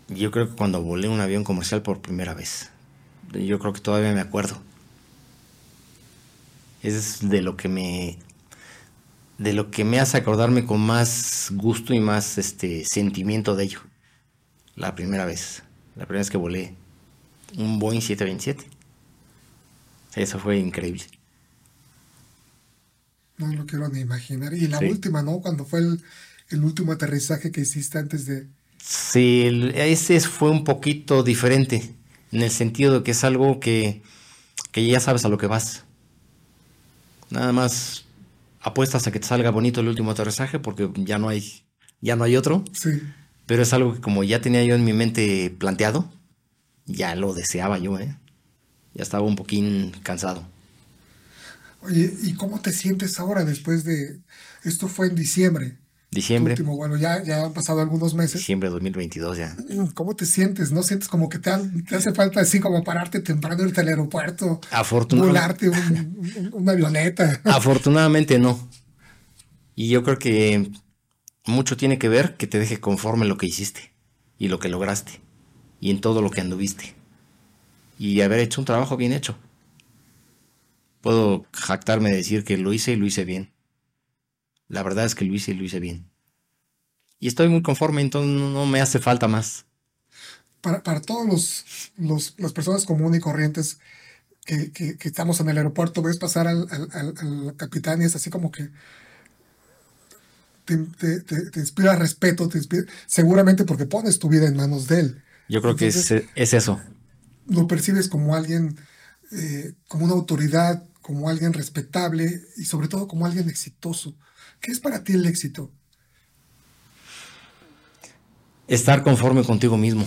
Yo creo que cuando volé un avión comercial por primera vez. Yo creo que todavía me acuerdo. Es de lo que me. De lo que me hace acordarme con más gusto y más este sentimiento de ello. La primera vez. La primera vez que volé un Boeing 727. Eso fue increíble. No lo quiero ni imaginar. Y la Sí. última, ¿no? Cuando fue el, el último aterrizaje que hiciste antes de... Sí, el- ese fue un poquito diferente, en el sentido de que es algo que, que ya sabes a lo que vas. Nada más apuestas a que te salga bonito el último aterrizaje porque ya no hay, ya no hay otro, Sí. pero es algo que como ya tenía yo en mi mente planteado, ya lo deseaba yo, ¿eh? Ya estaba un poquín cansado. Oye, ¿y cómo te sientes ahora después de... Esto fue en diciembre. Diciembre, Último, bueno, ya, ya han pasado algunos meses. diciembre de 2022 ya. ¿Cómo te sientes? ¿No sientes como que te, hace falta así como pararte temprano irte al aeropuerto? Afortunadamente. Volarte un- un- una avioneta. Afortunadamente no. Y yo creo que mucho tiene que ver que te deje conforme lo que hiciste y lo que lograste y en todo lo que anduviste y haber hecho un trabajo bien hecho. Puedo jactarme de decir que lo hice y lo hice bien. La verdad es que lo hice y lo hice bien. Y estoy muy conforme, entonces no, no me hace falta más. Para, para todos los, los- las personas comunes y corrientes que, que- que estamos en el aeropuerto, ves pasar al, al- al- al capitán y es así como que te, te- te- te inspira respeto, te inspira, seguramente porque pones tu vida en manos de él. Yo creo que es eso. Lo percibes como alguien, eh, como una autoridad, como alguien respetable y sobre todo como alguien exitoso. ¿Qué es para ti el éxito? estar conforme contigo mismo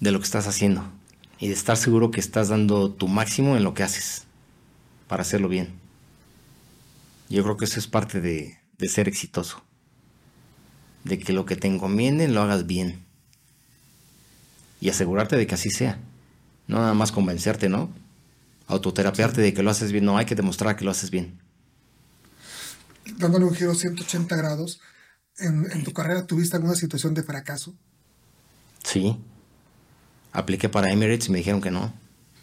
de lo que estás haciendo y de estar seguro que estás dando tu máximo en lo que haces para hacerlo bien. Yo creo que eso es parte de, ser exitoso. De que lo que te encomienden lo hagas bien. Y asegurarte de que así sea. No nada más convencerte, ¿no? Autoterapiarte de que lo haces bien. No, hay que demostrar que lo haces bien. Dándole un giro 180 grados, ¿en, en tu carrera tuviste alguna situación de fracaso? Sí. Apliqué para Emirates y me dijeron que no.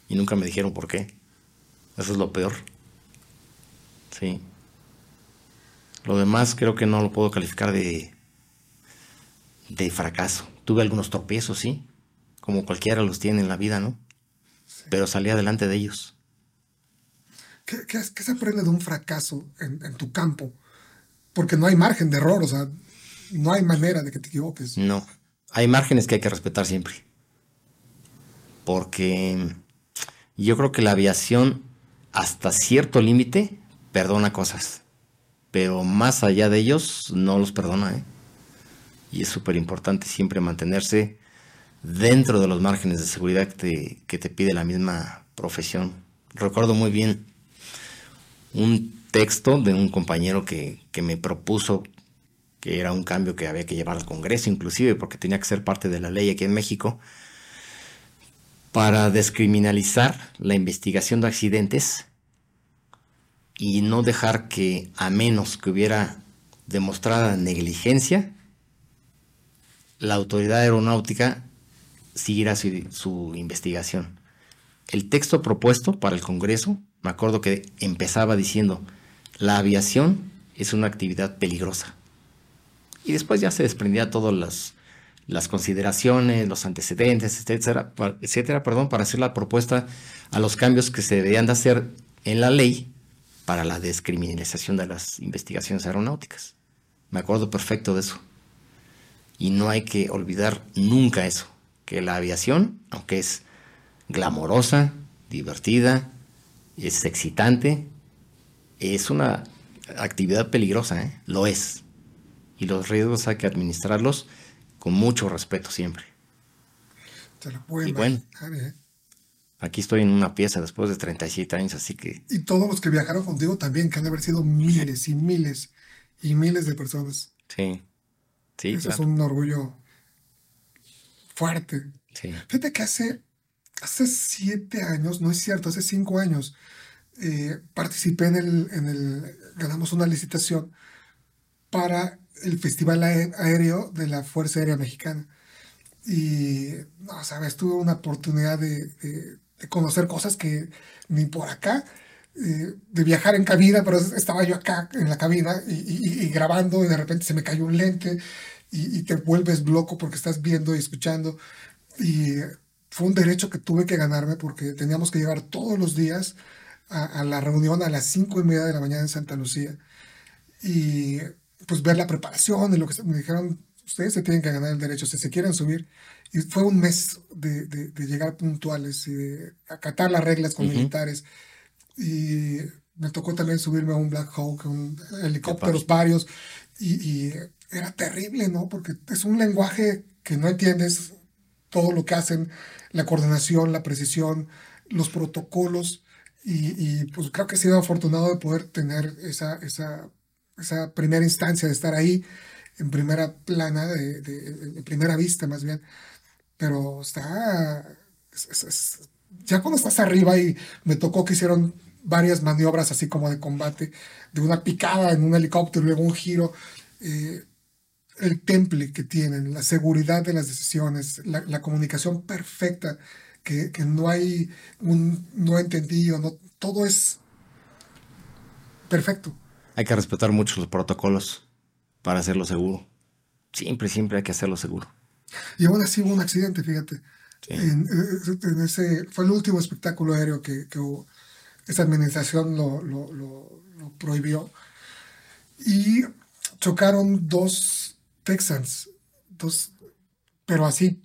Y nunca me dijeron por qué. Eso es lo peor. Sí. Lo demás creo que no lo puedo calificar de, de fracaso. Tuve algunos tropiezos, sí. Como cualquiera los tiene en la vida, ¿no? Pero salí adelante de ellos. ¿Qué, qué- qué se aprende de un fracaso en, en tu campo? Porque no hay margen de error, o sea, no hay manera de que te equivoques. No. Hay márgenes que hay que respetar siempre. Porque yo creo que la aviación, hasta cierto límite, perdona cosas. Pero más allá de ellos, no los perdona. ¿eh? Y es súper importante siempre mantenerse dentro de los márgenes de seguridad que te, que te pide la misma profesión. Recuerdo muy bien un texto de un compañero que, que me propuso que era un cambio que había que llevar al Congreso, inclusive porque tenía que ser parte de la ley aquí en México, para descriminalizar la investigación de accidentes y no dejar que, a menos que hubiera demostrada negligencia, la autoridad aeronáutica siguiera su, su investigación. El texto propuesto para el Congreso, me acuerdo que empezaba diciendo, la aviación es una actividad peligrosa. Y después ya se desprendía todas las, consideraciones, los antecedentes, etcétera, etcétera, perdón, para hacer la propuesta a los cambios que se deberían de hacer en la ley para la descriminalización de las investigaciones aeronáuticas. Me acuerdo perfecto de eso. Y no hay que olvidar nunca eso, que la aviación, aunque es glamorosa, divertida, es excitante, Es una actividad peligrosa, ¿eh? Lo es. Y los riesgos hay que administrarlos con mucho respeto siempre. Te lo puedo Y bueno. imaginar, ¿eh? Aquí estoy en una pieza después de 37 años, así que Y todos los que viajaron contigo también, que han de haber sido miles y miles y miles de personas. sí. Sí, Eso es claro. un orgullo fuerte. Sí. Fíjate que hace, hace siete años, no es cierto, hace cinco años, eh, participé en el, ganamos una licitación para el Festival Aé- Aéreo de la Fuerza Aérea Mexicana. Y, no, sabes, tuve una oportunidad de, conocer cosas que ni por acá, eh, de viajar en cabina, pero estaba yo acá en la cabina y grabando y de repente se me cayó un lente y, y te vuelves loco porque estás viendo y escuchando. Y fue un derecho que tuve que ganarme porque teníamos que llegar todos los días a, a la reunión a las cinco y media de la mañana en Santa Lucía y pues ver la preparación y lo que me dijeron, ustedes se tienen que ganar el derecho si se quieren subir. Y fue un mes de, de- de llegar puntuales y de acatar las reglas con militares. Y me tocó también subirme a un Black Hawk, un helicópteros varios. Y, y era terrible, ¿no? Porque es un lenguaje que no entiendes todo lo que hacen, la coordinación, la precisión, los protocolos. Y, y, pues creo que he sido afortunado de poder tener esa, esa, esa primera instancia de estar ahí en primera plana, de, de- de primera vista más bien. Pero está... es- es- ya cuando estás arriba y me tocó que hicieron varias maniobras así como de combate, de una picada en un helicóptero, luego un giro, eh, el temple que tienen, la seguridad de las decisiones, la, la comunicación perfecta, que, que no hay un no entendido, no, todo es perfecto. Hay que respetar mucho los protocolos para hacerlo seguro. Siempre, siempre hay que hacerlo seguro. Y aún así hubo un accidente, fíjate. Sí. En, en ese, fue el último espectáculo aéreo que, que hubo. Esa administración lo, lo- lo- lo prohibió. Y chocaron dos Texans, dos, pero así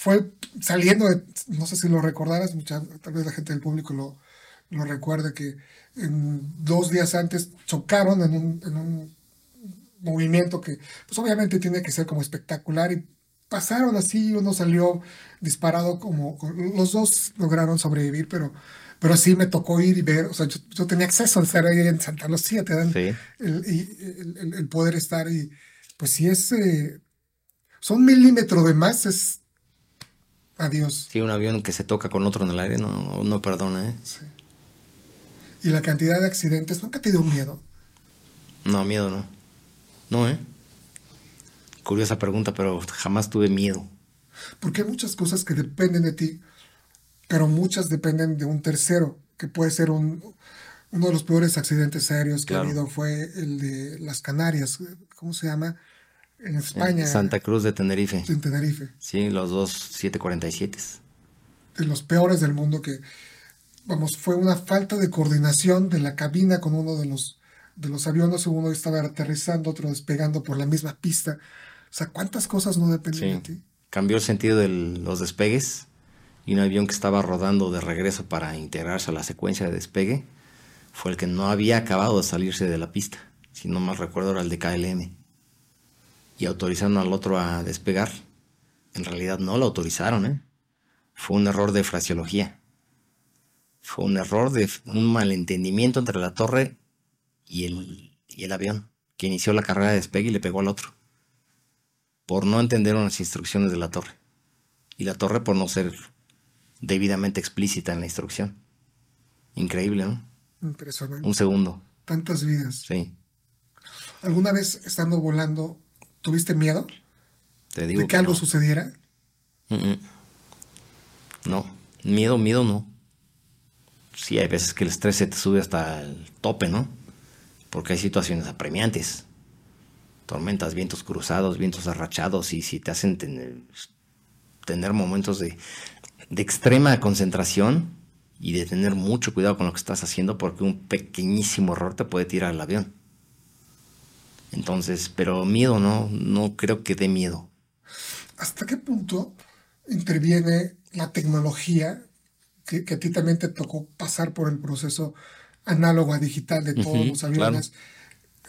fue saliendo de, no sé si lo recordarás, mucha- tal vez la gente del público lo, lo recuerde, que en dos días antes chocaron en un, en un movimiento que pues obviamente tiene que ser como espectacular y pasaron así, uno salió disparado como, los dos lograron sobrevivir, pero, pero sí me tocó ir y ver, o sea, yo, yo tenía acceso a estar ahí en Santa Lucía, te dan Sí. el, el- el- el poder estar y pues si es, eh, son milímetros de más, es adiós. Sí, un avión que se toca con otro en el aire no, no perdona, ¿eh? Y la cantidad de accidentes, nunca te dio miedo. No, miedo no. No, ¿eh? Curiosa pregunta, pero jamás tuve miedo. Porque hay muchas cosas que dependen de ti, pero muchas dependen de un tercero, que puede ser un, uno de los peores accidentes aéreos que Claro. ha habido fue el de las Canarias, ¿cómo se llama? En España, Santa Cruz de Tenerife. en Tenerife, Sí, los dos 747. de los peores del mundo que, vamos, fue una falta de coordinación de la cabina con uno de los, de los aviones, uno estaba aterrizando, otro despegando por la misma pista. O sea, ¿cuántas cosas no dependen de ti? Cambió el sentido de los despegues y un avión que estaba rodando de regreso para integrarse a la secuencia de despegue fue el que no había acabado de salirse de la pista. Si no mal recuerdo era el de KLM. Y autorizaron al otro a despegar. En realidad no lo autorizaron, ¿eh? Fue un error de fraseología. Fue un error de un malentendimiento entre la torre y el, y el avión, que inició la carrera de despegue y le pegó al otro por no entender unas instrucciones de la torre. Y la torre por no ser debidamente explícita en la instrucción. Increíble, ¿no? Impresionante. Un segundo, Tantas vidas. sí. ¿Alguna vez estando volando tuviste miedo Te digo. de que que algo no. sucediera? Mm, mm. No, miedo, miedo no. Sí, hay veces que el estrés se te sube hasta el tope, ¿no? Porque hay situaciones apremiantes. Tormentas, vientos cruzados, vientos arrachados, y si te hacen tener, tener momentos de, de extrema concentración y de tener mucho cuidado con lo que estás haciendo, porque un pequeñísimo error te puede tirar al avión. Entonces, pero miedo no, no creo que dé miedo. ¿Hasta qué punto interviene la tecnología que, que a ti también te tocó pasar por el proceso análogo a digital de todos los aviones.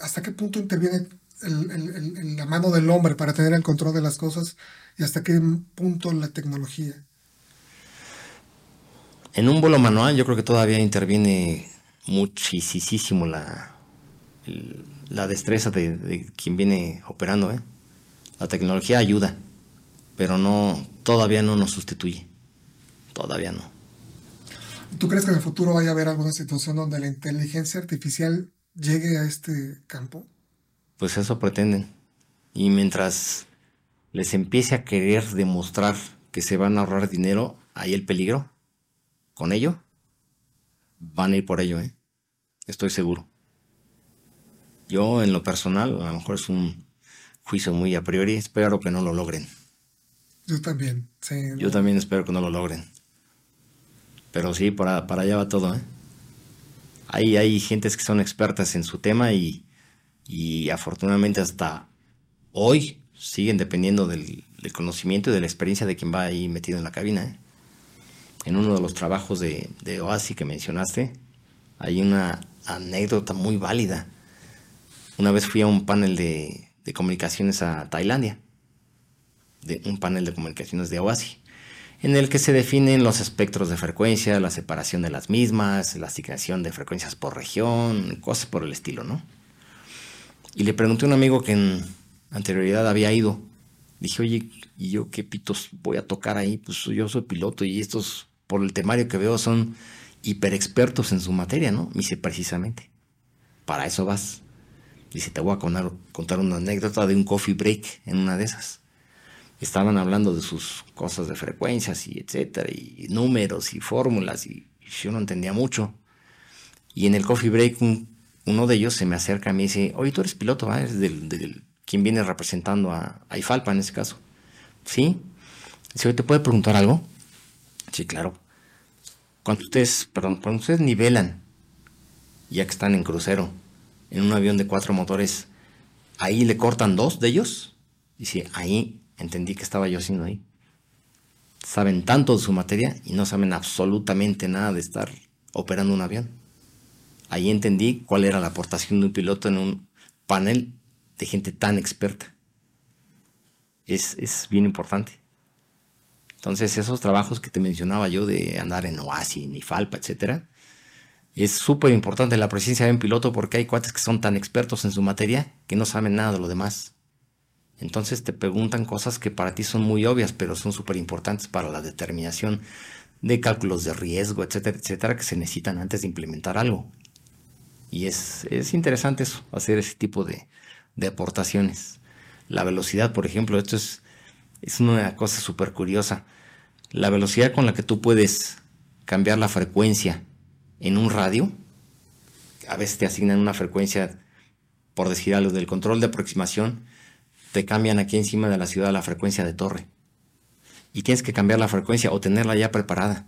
¿Hasta qué punto interviene el- el- el- el- la mano del hombre para tener el control de las cosas y hasta qué punto la tecnología? En un vuelo manual yo creo que todavía interviene muchísimo la, el- la destreza de, de quien viene operando. ¿eh? La tecnología ayuda, pero no todavía no nos sustituye. Todavía no. ¿Tú crees que en el futuro vaya a haber alguna situación donde la inteligencia artificial llegue a este campo? Pues eso pretenden. Y mientras les empiece a querer demostrar que se van a ahorrar dinero, hay el peligro. Con ello, van a ir por ello, ¿eh? Estoy seguro. Yo, en lo personal, a lo mejor es un juicio muy a priori, espero que no lo logren. Yo también. Sí, Yo ¿no? también espero que no lo logren. Pero sí, para, para allá va todo, ¿eh? Hay, hay gentes que son expertas en su tema y, y afortunadamente hasta hoy siguen dependiendo del, del conocimiento y de la experiencia de quien va ahí metido en la cabina, ¿eh? En uno de los trabajos de, de OASI que mencionaste, hay una anécdota muy válida. Una vez fui a un panel de, comunicaciones a Tailandia un panel de comunicaciones de OASI, en el que se definen los espectros de frecuencia, la separación de las mismas, la asignación de frecuencias por región, cosas por el estilo, ¿no? Y le pregunté a un amigo que en anterioridad había ido. Dije, oye, ¿y yo qué pitos voy a tocar ahí? Pues yo soy piloto y estos, por el temario que veo, son hiper expertos en su materia, ¿no? Me dice, precisamente, para eso vas. Dice, te voy a contar, una anécdota de un coffee break en una de esas estaban hablando de sus cosas de frecuencias y etcétera, y números y fórmulas, y yo no entendía mucho. Y en el coffee break, un- uno de ellos se me acerca y me dice, oye, tú eres piloto, ¿verdad? Eres del- quien viene representando a, a IFALPA en ese caso. Sí. Dice, oye, ¿te puede preguntar algo? Sí, claro. Cuando ustedes, perdón, cuando ustedes nivelan, ya que están en crucero, en un avión de cuatro motores, ahí le cortan dos de ellos. Dice, ahí entendí que estaba yo haciendo ahí. Saben tanto de su materia y no saben absolutamente nada de estar operando un avión. Ahí entendí cuál era la aportación de un piloto en un panel de gente tan experta. Es, es bien importante. Entonces, esos trabajos que te mencionaba yo de andar en OASI, en IFALPA, etcétera, es súper importante la presencia de un piloto porque hay cuates que son tan expertos en su materia que no saben nada de lo demás. Entonces te preguntan cosas que para ti son muy obvias, pero son súper importantes para la determinación de cálculos de riesgo, etcétera, etcétera, que se necesitan antes de implementar algo. Y es, es interesante eso, hacer ese tipo de, de aportaciones. La velocidad, por ejemplo, esto es, es una cosa súper curiosa. La velocidad con la que tú puedes cambiar la frecuencia en un radio, a veces te asignan una frecuencia, por decir algo, del control de aproximación, te cambian aquí encima de la ciudad la frecuencia de torre. Y tienes que cambiar la frecuencia o tenerla ya preparada.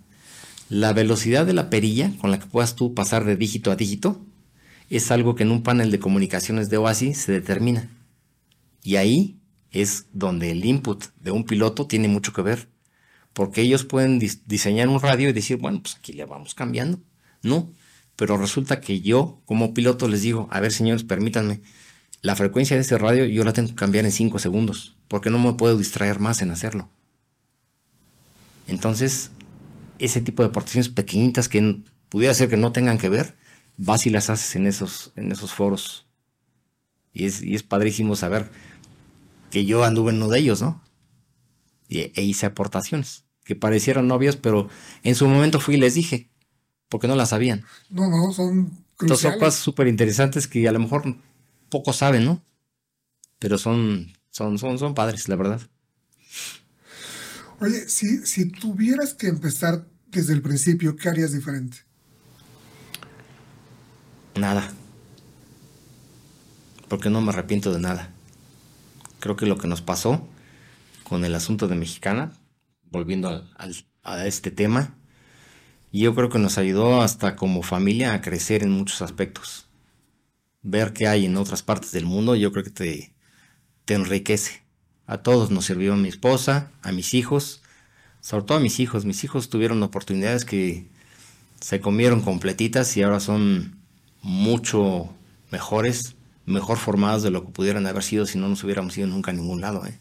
La velocidad de la perilla con la que puedas tú pasar de dígito a dígito es algo que en un panel de comunicaciones de OASI se determina. Y ahí es donde el input de un piloto tiene mucho que ver. Porque ellos pueden dis- diseñar un radio y decir, bueno, pues aquí le vamos cambiando. No, pero resulta que yo como piloto les digo, a ver señores, permítanme, la frecuencia de ese radio yo la tengo que cambiar en 5 segundos, porque no me puedo distraer más en hacerlo. Entonces, ese tipo de aportaciones pequeñitas que pudiera ser que no tengan que ver, vas y las haces en esos, en esos foros. Y es, y es padrísimo saber que yo anduve en uno de ellos, ¿no? E hice aportaciones que parecieron obvias, pero en su momento fui y les dije, porque no las sabían. No, no, son Entonces son cosas súper interesantes que a lo mejor pocos saben, ¿no? Pero son, son, son, son padres, la verdad. Oye, si, si tuvieras que empezar desde el principio, ¿qué harías diferente? Nada. Porque no me arrepiento de nada. Creo que lo que nos pasó con el asunto de Mexicana, volviendo al- al- a este tema, yo creo que nos ayudó hasta como familia a crecer en muchos aspectos. Ver qué hay en otras partes del mundo, yo creo que te, enriquece. A todos nos sirvió mi esposa, a mis hijos, sobre todo a mis hijos. Mis hijos tuvieron oportunidades que se comieron completitas y ahora son mucho mejores, mejor formados de lo que pudieran haber sido si no nos hubiéramos ido nunca a ningún lado. ¿eh?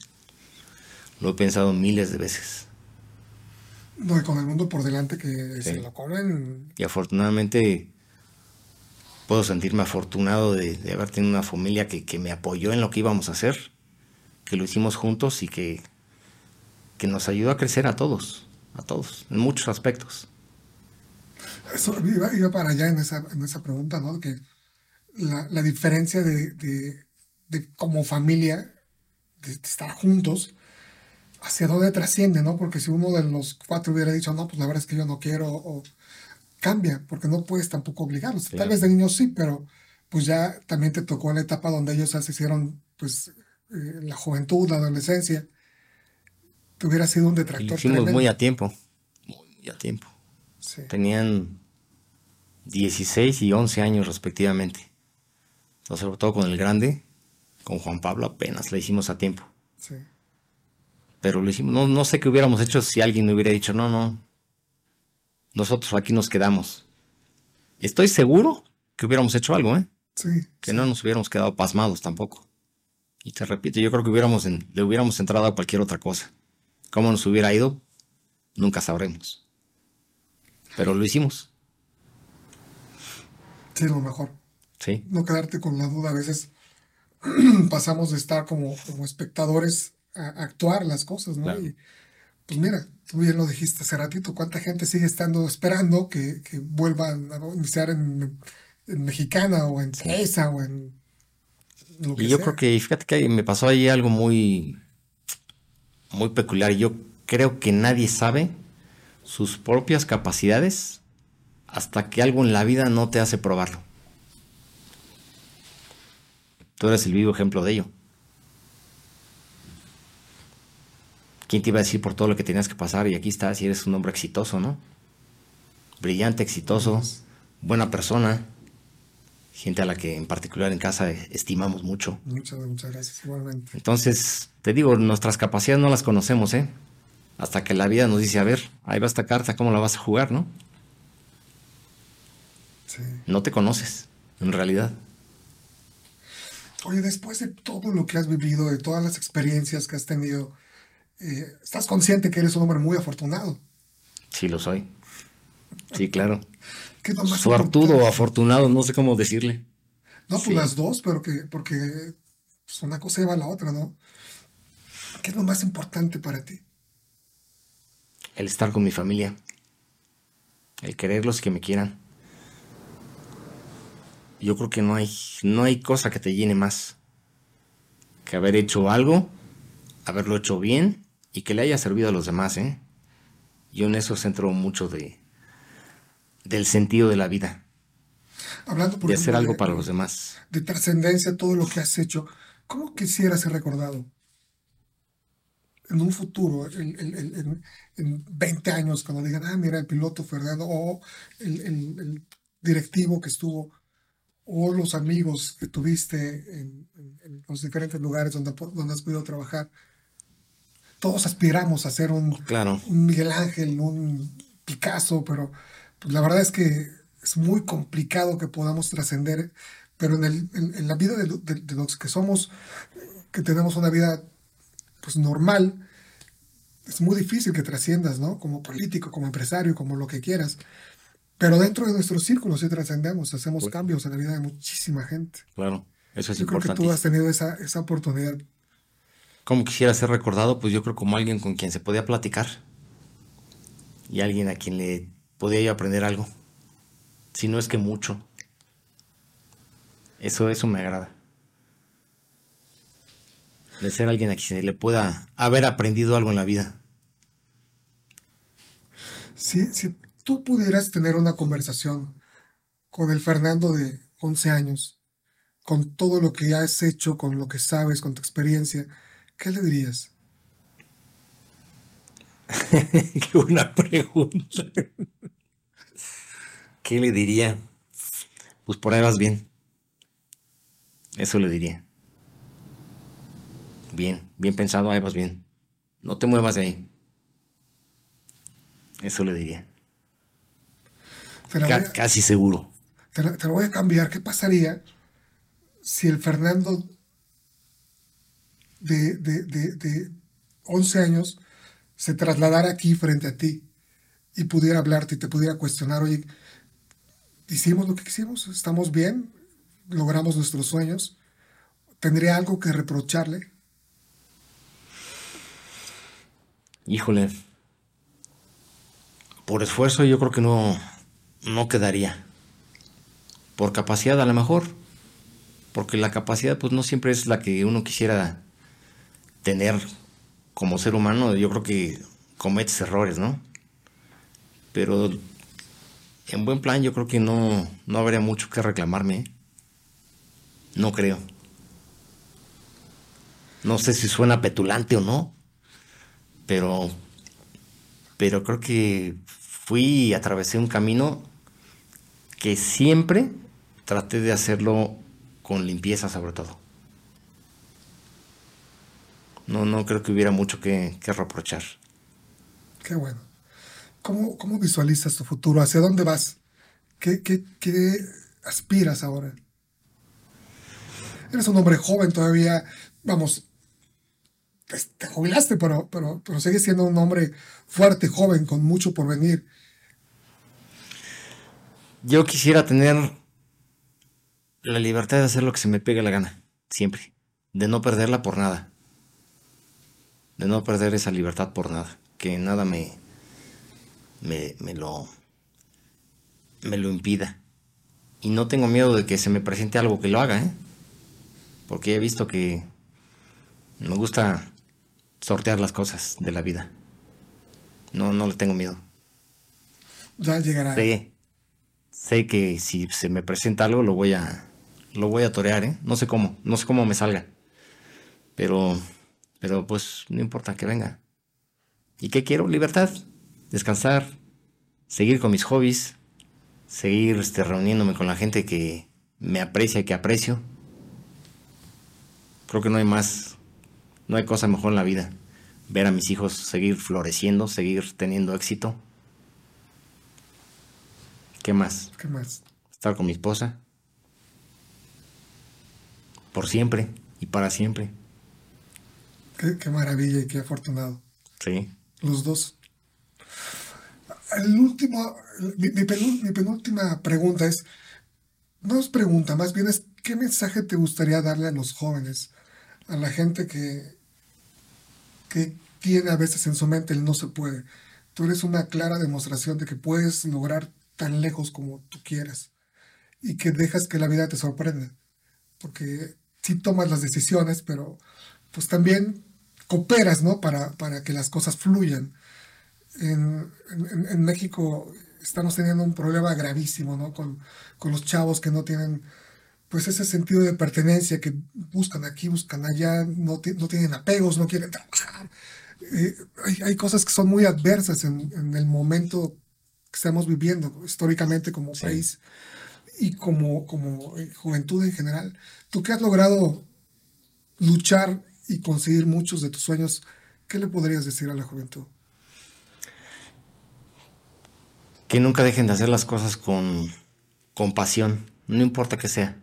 Lo he pensado miles de veces. No, y con el mundo por delante que se lo comen. Y afortunadamente puedo sentirme afortunado de, haber tenido una familia que, que, me apoyó en lo que íbamos a hacer, que lo hicimos juntos y que, que nos ayudó a crecer a todos, a todos, en muchos aspectos. Eso iba, iba para allá en esa, en esa pregunta, ¿no? Que la, la diferencia de, de, de, como familia, de, estar juntos, hacia dónde trasciende, ¿no? Porque si uno de los cuatro hubiera dicho, no, pues la verdad es que yo no quiero, o cambia, porque no puedes tampoco obligarlos. Tal vez de niños sí, pero pues ya también te tocó la etapa donde ellos se hicieron, pues, eh, la juventud, la adolescencia. Te hubiera sido un detractor. Y lo muy a tiempo, muy a tiempo. Tenían 16 y 11 años respectivamente. Entonces, sobre todo con el grande, con Juan Pablo apenas la hicimos a tiempo. Sí. Pero lo hicimos, no, no sé qué hubiéramos hecho si alguien hubiera dicho, no, no, nosotros aquí nos quedamos. Estoy seguro que hubiéramos hecho algo, ¿eh? Sí. Que no nos hubiéramos quedado pasmados tampoco. Y te repito, yo creo que hubiéramos le hubiéramos entrado a cualquier otra cosa. ¿Cómo nos hubiera ido? Nunca sabremos. Pero lo hicimos. Sí, lo mejor. Sí. No quedarte con la duda. A veces pasamos de estar como, como espectadores a actuar las cosas, ¿no? Y pues mira, tú bien lo dijiste hace ratito, cuánta gente sigue estando esperando que, que vuelvan a iniciar en, Mexicana o en Cesa o en... Lo que y yo creo que, fíjate que me pasó ahí algo muy, muy peculiar. Yo creo que nadie sabe sus propias capacidades hasta que algo en la vida no te hace probarlo. Tú eres el vivo ejemplo de ello. ¿Quién te iba a decir por todo lo que tenías que pasar? Y aquí estás y eres un hombre exitoso, ¿no? Brillante, exitoso, buena persona, gente a la que en particular en casa estimamos mucho. Muchas, muchas gracias, igualmente. Entonces, te digo, nuestras capacidades no las conocemos, ¿eh? Hasta que la vida nos dice, a ver, ahí va esta carta, ¿cómo la vas a jugar, no? Sí. No te conoces, en realidad. Oye, después de todo lo que has vivido, de todas las experiencias que has tenido, eh, estás consciente que eres un hombre muy afortunado. Sí, lo soy. Sí, claro. Suertudo o afortunado, no sé cómo decirle. No, pues las dos, pero que, porque pues, una cosa lleva a la otra, ¿no? ¿Qué es lo más importante para ti? El estar con mi familia. El quererlos que me quieran. Yo creo que no hay, no hay cosa que te llene más que haber hecho algo, haberlo hecho bien y que le haya servido a los demás, ¿eh? Yo en eso centro mucho de del sentido de la vida. Hablando por de hacer algo para los demás. De trascendencia, todo lo que has hecho. ¿Cómo quisieras ser recordado? En un futuro, en, 20 años, cuando digan, ah, mira, el piloto Fernando, o el, directivo que estuvo, o los amigos que tuviste en, los diferentes lugares donde, donde has podido trabajar todos aspiramos a ser un, claro. un Miguel Ángel, un Picasso, pero pues, la verdad es que es muy complicado que podamos trascender, pero en, el, en, la vida de, los que somos, que tenemos una vida pues normal, es muy difícil que trasciendas, ¿no? Como político, como empresario, como lo que quieras. Pero dentro de nuestros círculos sí trascendemos, hacemos pues cambios en la vida de muchísima gente. Claro, eso es Yo importante. Creo que tú has tenido esa, esa oportunidad ¿Cómo quisiera ser recordado? Pues yo creo como alguien con quien se podía platicar. Y alguien a quien le podía yo aprender algo. Si no es que mucho. Eso, eso me agrada. De ser alguien a quien se le pueda haber aprendido algo en la vida. Si, si tú pudieras tener una conversación con el Fernando de 11 años, con todo lo que has hecho, con lo que sabes, con tu experiencia, ¿qué le dirías? Qué buena pregunta. ¿Qué le diría? Pues por ahí vas bien. Eso le diría. Bien, bien pensado, ahí vas bien. No te muevas de ahí. Eso le diría. casi seguro. te, lo voy a cambiar. ¿Qué pasaría si el Fernando de, de, de, de 11 años se trasladara aquí frente a ti y pudiera hablarte y te pudiera cuestionar, oye, hicimos lo que quisimos, estamos bien, logramos nuestros sueños, ¿tendría algo que reprocharle? Híjole. Por esfuerzo yo creo que no, no quedaría. Por capacidad a lo mejor. Porque la capacidad pues no siempre es la que uno quisiera tener como ser humano. Yo creo que cometes errores, ¿no? Pero en buen plan yo creo que no, no habría mucho que reclamarme. ¿eh? No creo. No sé si suena petulante o no pero pero creo que fui y atravesé un camino que siempre traté de hacerlo con limpieza sobre todo. No, no creo que hubiera mucho que, que reprochar. Qué bueno. ¿Cómo, cómo visualizas tu futuro? ¿Hacia dónde vas? ¿Qué, qué, qué aspiras ahora? Eres un hombre joven todavía, vamos, te, te jubilaste, pero, pero, pero sigues siendo un hombre fuerte, joven, con mucho por venir. Yo quisiera tener la libertad de hacer lo que se me pegue la gana, siempre. De no perderla por nada. De no perder esa libertad por nada. Que nada me, me, me lo, me lo impida. Y no tengo miedo de que se me presente algo que lo haga, ¿eh? Porque he visto que me gusta sortear las cosas de la vida. No, no le tengo miedo. Ya llegará. Sé, sé que si se me presenta algo lo voy a, lo voy a torear, ¿eh? No sé cómo, no sé cómo me salga. Pero, pero pues no importa que venga. ¿Y qué quiero? Libertad, descansar, seguir con mis hobbies, seguir este, reuniéndome con la gente que me aprecia y que aprecio. Creo que no hay más, no hay cosa mejor en la vida. Ver a mis hijos seguir floreciendo, seguir teniendo éxito. ¿Qué más? ¿Qué más? Estar con mi esposa. Por siempre y para siempre. Qué, qué maravilla y qué afortunado. Sí. Los dos. El último, mi, mi penú- mi penúltima pregunta es, no es pregunta, más bien es, ¿qué mensaje te gustaría darle a los jóvenes, a la gente que, que tiene a veces en su mente el no se puede? Tú eres una clara demostración de que puedes lograr tan lejos como tú quieras y que dejas que la vida te sorprenda, porque sí tomas las decisiones, pero pues también cooperas, ¿no? Para, para que las cosas fluyan en, en- en México estamos teniendo un problema gravísimo, ¿no? Con, con los chavos que no tienen, pues, ese sentido de pertenencia, que buscan aquí, buscan allá, no, no tienen apegos, no quieren trabajar. Eh, hay, hay cosas que son muy adversas en, en el momento que estamos viviendo históricamente como Sí. país y como, como eh, juventud en general. Tú que has logrado luchar y conseguir muchos de tus sueños, ¿qué le podrías decir a la juventud? Que nunca dejen de hacer las cosas con, con pasión, no importa que sea.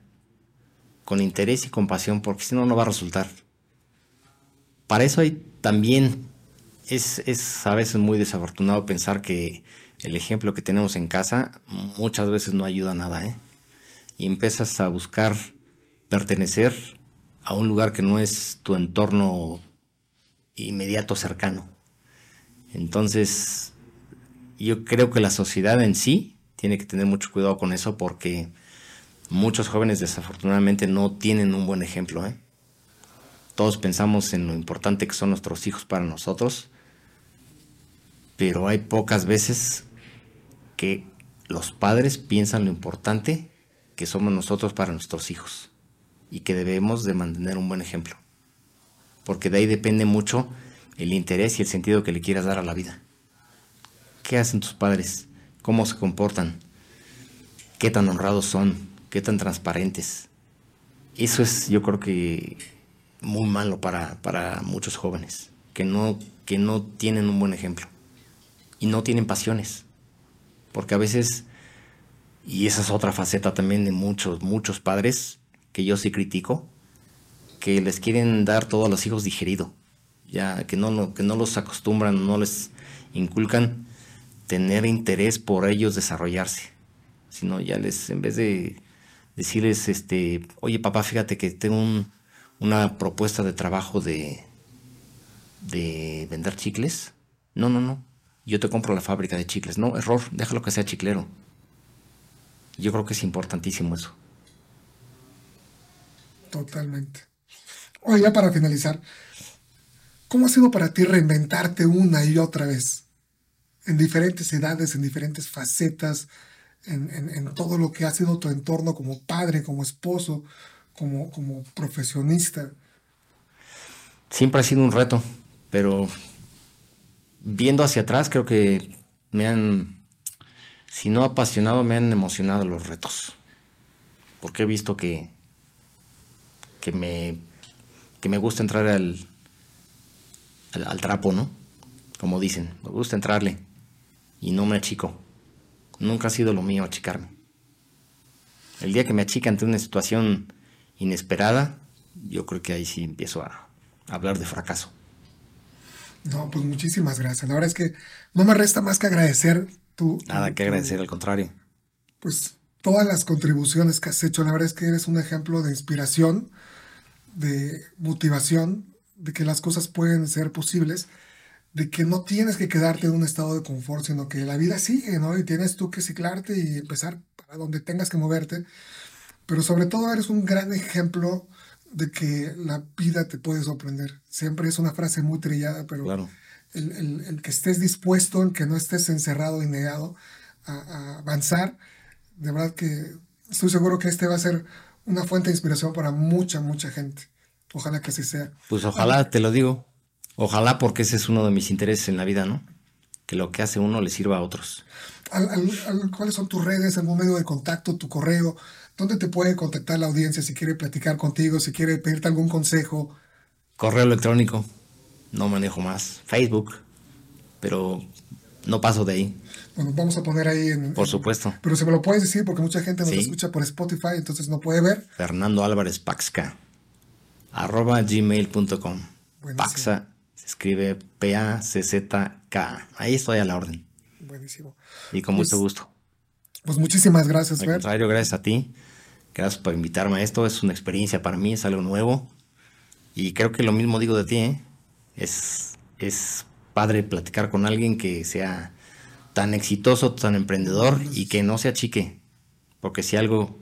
Con interés y con pasión, porque si no, no va a resultar. Para eso hay también, es, es a veces muy desafortunado pensar que el ejemplo que tenemos en casa muchas veces no ayuda a nada, ¿eh? Y empiezas a buscar pertenecer a un lugar que no es tu entorno inmediato cercano. Entonces, yo creo que la sociedad en sí tiene que tener mucho cuidado con eso porque muchos jóvenes desafortunadamente no tienen un buen ejemplo. ¿eh? Todos pensamos en lo importante que son nuestros hijos para nosotros, pero hay pocas veces que los padres piensan lo importante que somos nosotros para nuestros hijos y que debemos de mantener un buen ejemplo. Porque de ahí depende mucho el interés y el sentido que le quieras dar a la vida. ¿Qué hacen tus padres? ¿Cómo se comportan? ¿Qué tan honrados son? ¿Qué tan transparentes? Eso es, yo creo que, muy malo para, para muchos jóvenes, que no, que no tienen un buen ejemplo y no tienen pasiones. Porque a veces, Y esa es otra faceta también de muchos, muchos padres que yo sí critico, que les quieren dar todo a los hijos digerido, ya que no, que no los acostumbran, no les inculcan tener interés por ellos desarrollarse, sino ya les, en vez de decirles, este, oye papá, fíjate que tengo una propuesta de trabajo de, de vender chicles, no, no, no, yo te compro la fábrica de chicles, no, error, déjalo que sea chiclero. Yo creo que es importantísimo eso. Totalmente. Oye, ya para finalizar, ¿cómo ha sido para ti reinventarte una y otra vez? En diferentes edades, en diferentes facetas, en, todo lo que ha sido tu entorno como padre, como esposo, como, como profesionista. Siempre ha sido un reto, pero viendo hacia atrás creo que me han, si no apasionado, me han emocionado los retos. Porque he visto que que me, que me gusta entrar al, al, trapo, ¿no? Como dicen, me gusta entrarle y no me achico. Nunca ha sido lo mío achicarme. El día que me achica ante una situación inesperada, yo creo que ahí sí empiezo a, hablar de fracaso. No, pues muchísimas gracias. La verdad es que no me resta más que agradecer tu... Nada que agradecer, al contrario. Pues todas las contribuciones que has hecho. La verdad es que eres un ejemplo de inspiración de motivación, de que las cosas pueden ser posibles, de que no tienes que quedarte en un estado de confort, sino que la vida sigue, ¿no? Y tienes tú que ciclarte y empezar para donde tengas que moverte. Pero sobre todo eres un gran ejemplo de que la vida te puede sorprender. Siempre es una frase muy trillada, pero el, que estés dispuesto, el que no estés encerrado y negado a, a avanzar, de verdad que estoy seguro que este va a ser una fuente de inspiración para mucha, mucha gente. Ojalá que así sea. Pues ojalá, te lo digo. Ojalá porque ese es uno de mis intereses en la vida, ¿no? Que lo que hace uno le sirva a otros. ¿Cuáles son tus redes, algún medio de contacto, tu correo? ¿Dónde te puede contactar la audiencia si quiere platicar contigo, si quiere pedirte algún consejo? Correo electrónico. No manejo más. Facebook. Pero no paso de ahí. Bueno, vamos a poner ahí en... Por supuesto. pero se me lo puedes decir porque mucha gente nos escucha por Spotify, entonces no puede ver. Fernando Álvarez Paxca. Arroba gmail.com. Paxa se escribe P-A-C-Z-K. Ahí estoy a la orden. Buenísimo. Y con mucho pues, gusto. Pues muchísimas gracias, Al contrario, gracias a ti. Gracias por invitarme a esto. Es una experiencia para mí, es algo nuevo. Y creo que lo mismo digo de ti, ¿eh? Es, es padre platicar con alguien que sea tan exitoso, tan emprendedor y que no se achique. Porque si algo,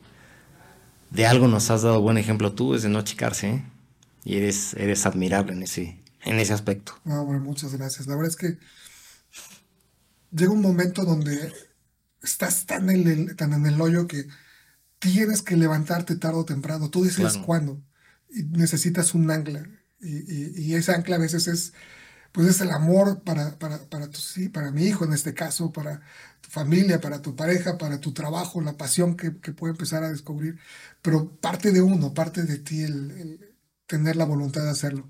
de algo nos has dado buen ejemplo tú, es de no achicarse. ¿eh? Y eres, eres admirable en ese, en ese aspecto. No, bueno, muchas gracias. La verdad es que llega un momento donde estás tan en el, tan en el hoyo que tienes que levantarte tarde o temprano. Tú dices cuándo. Y necesitas un ancla. Y, y, y ese ancla a veces es pues es el amor para, para, para, tu, sí, para mi hijo en este caso, para tu familia, para tu pareja, para tu trabajo, la pasión que, que puede empezar a descubrir. Pero parte de uno, parte de ti el, tener la voluntad de hacerlo.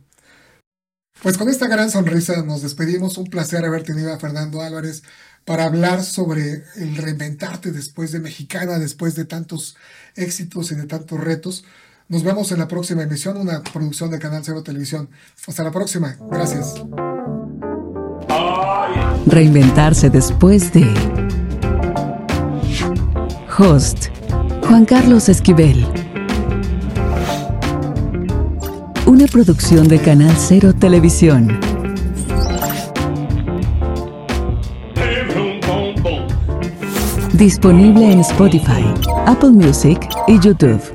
Pues con esta gran sonrisa nos despedimos. Un placer haber tenido a Fernando Álvarez para hablar sobre el reinventarte después de Mexicana, después de tantos éxitos y de tantos retos. Nos vemos en la próxima emisión, una producción de Canal Cero Televisión. Hasta la próxima. Gracias. Reinventarse después de... Host. Juan Carlos Esquivel. Una producción de Canal Cero Televisión. Disponible en Spotify, Apple Music y YouTube.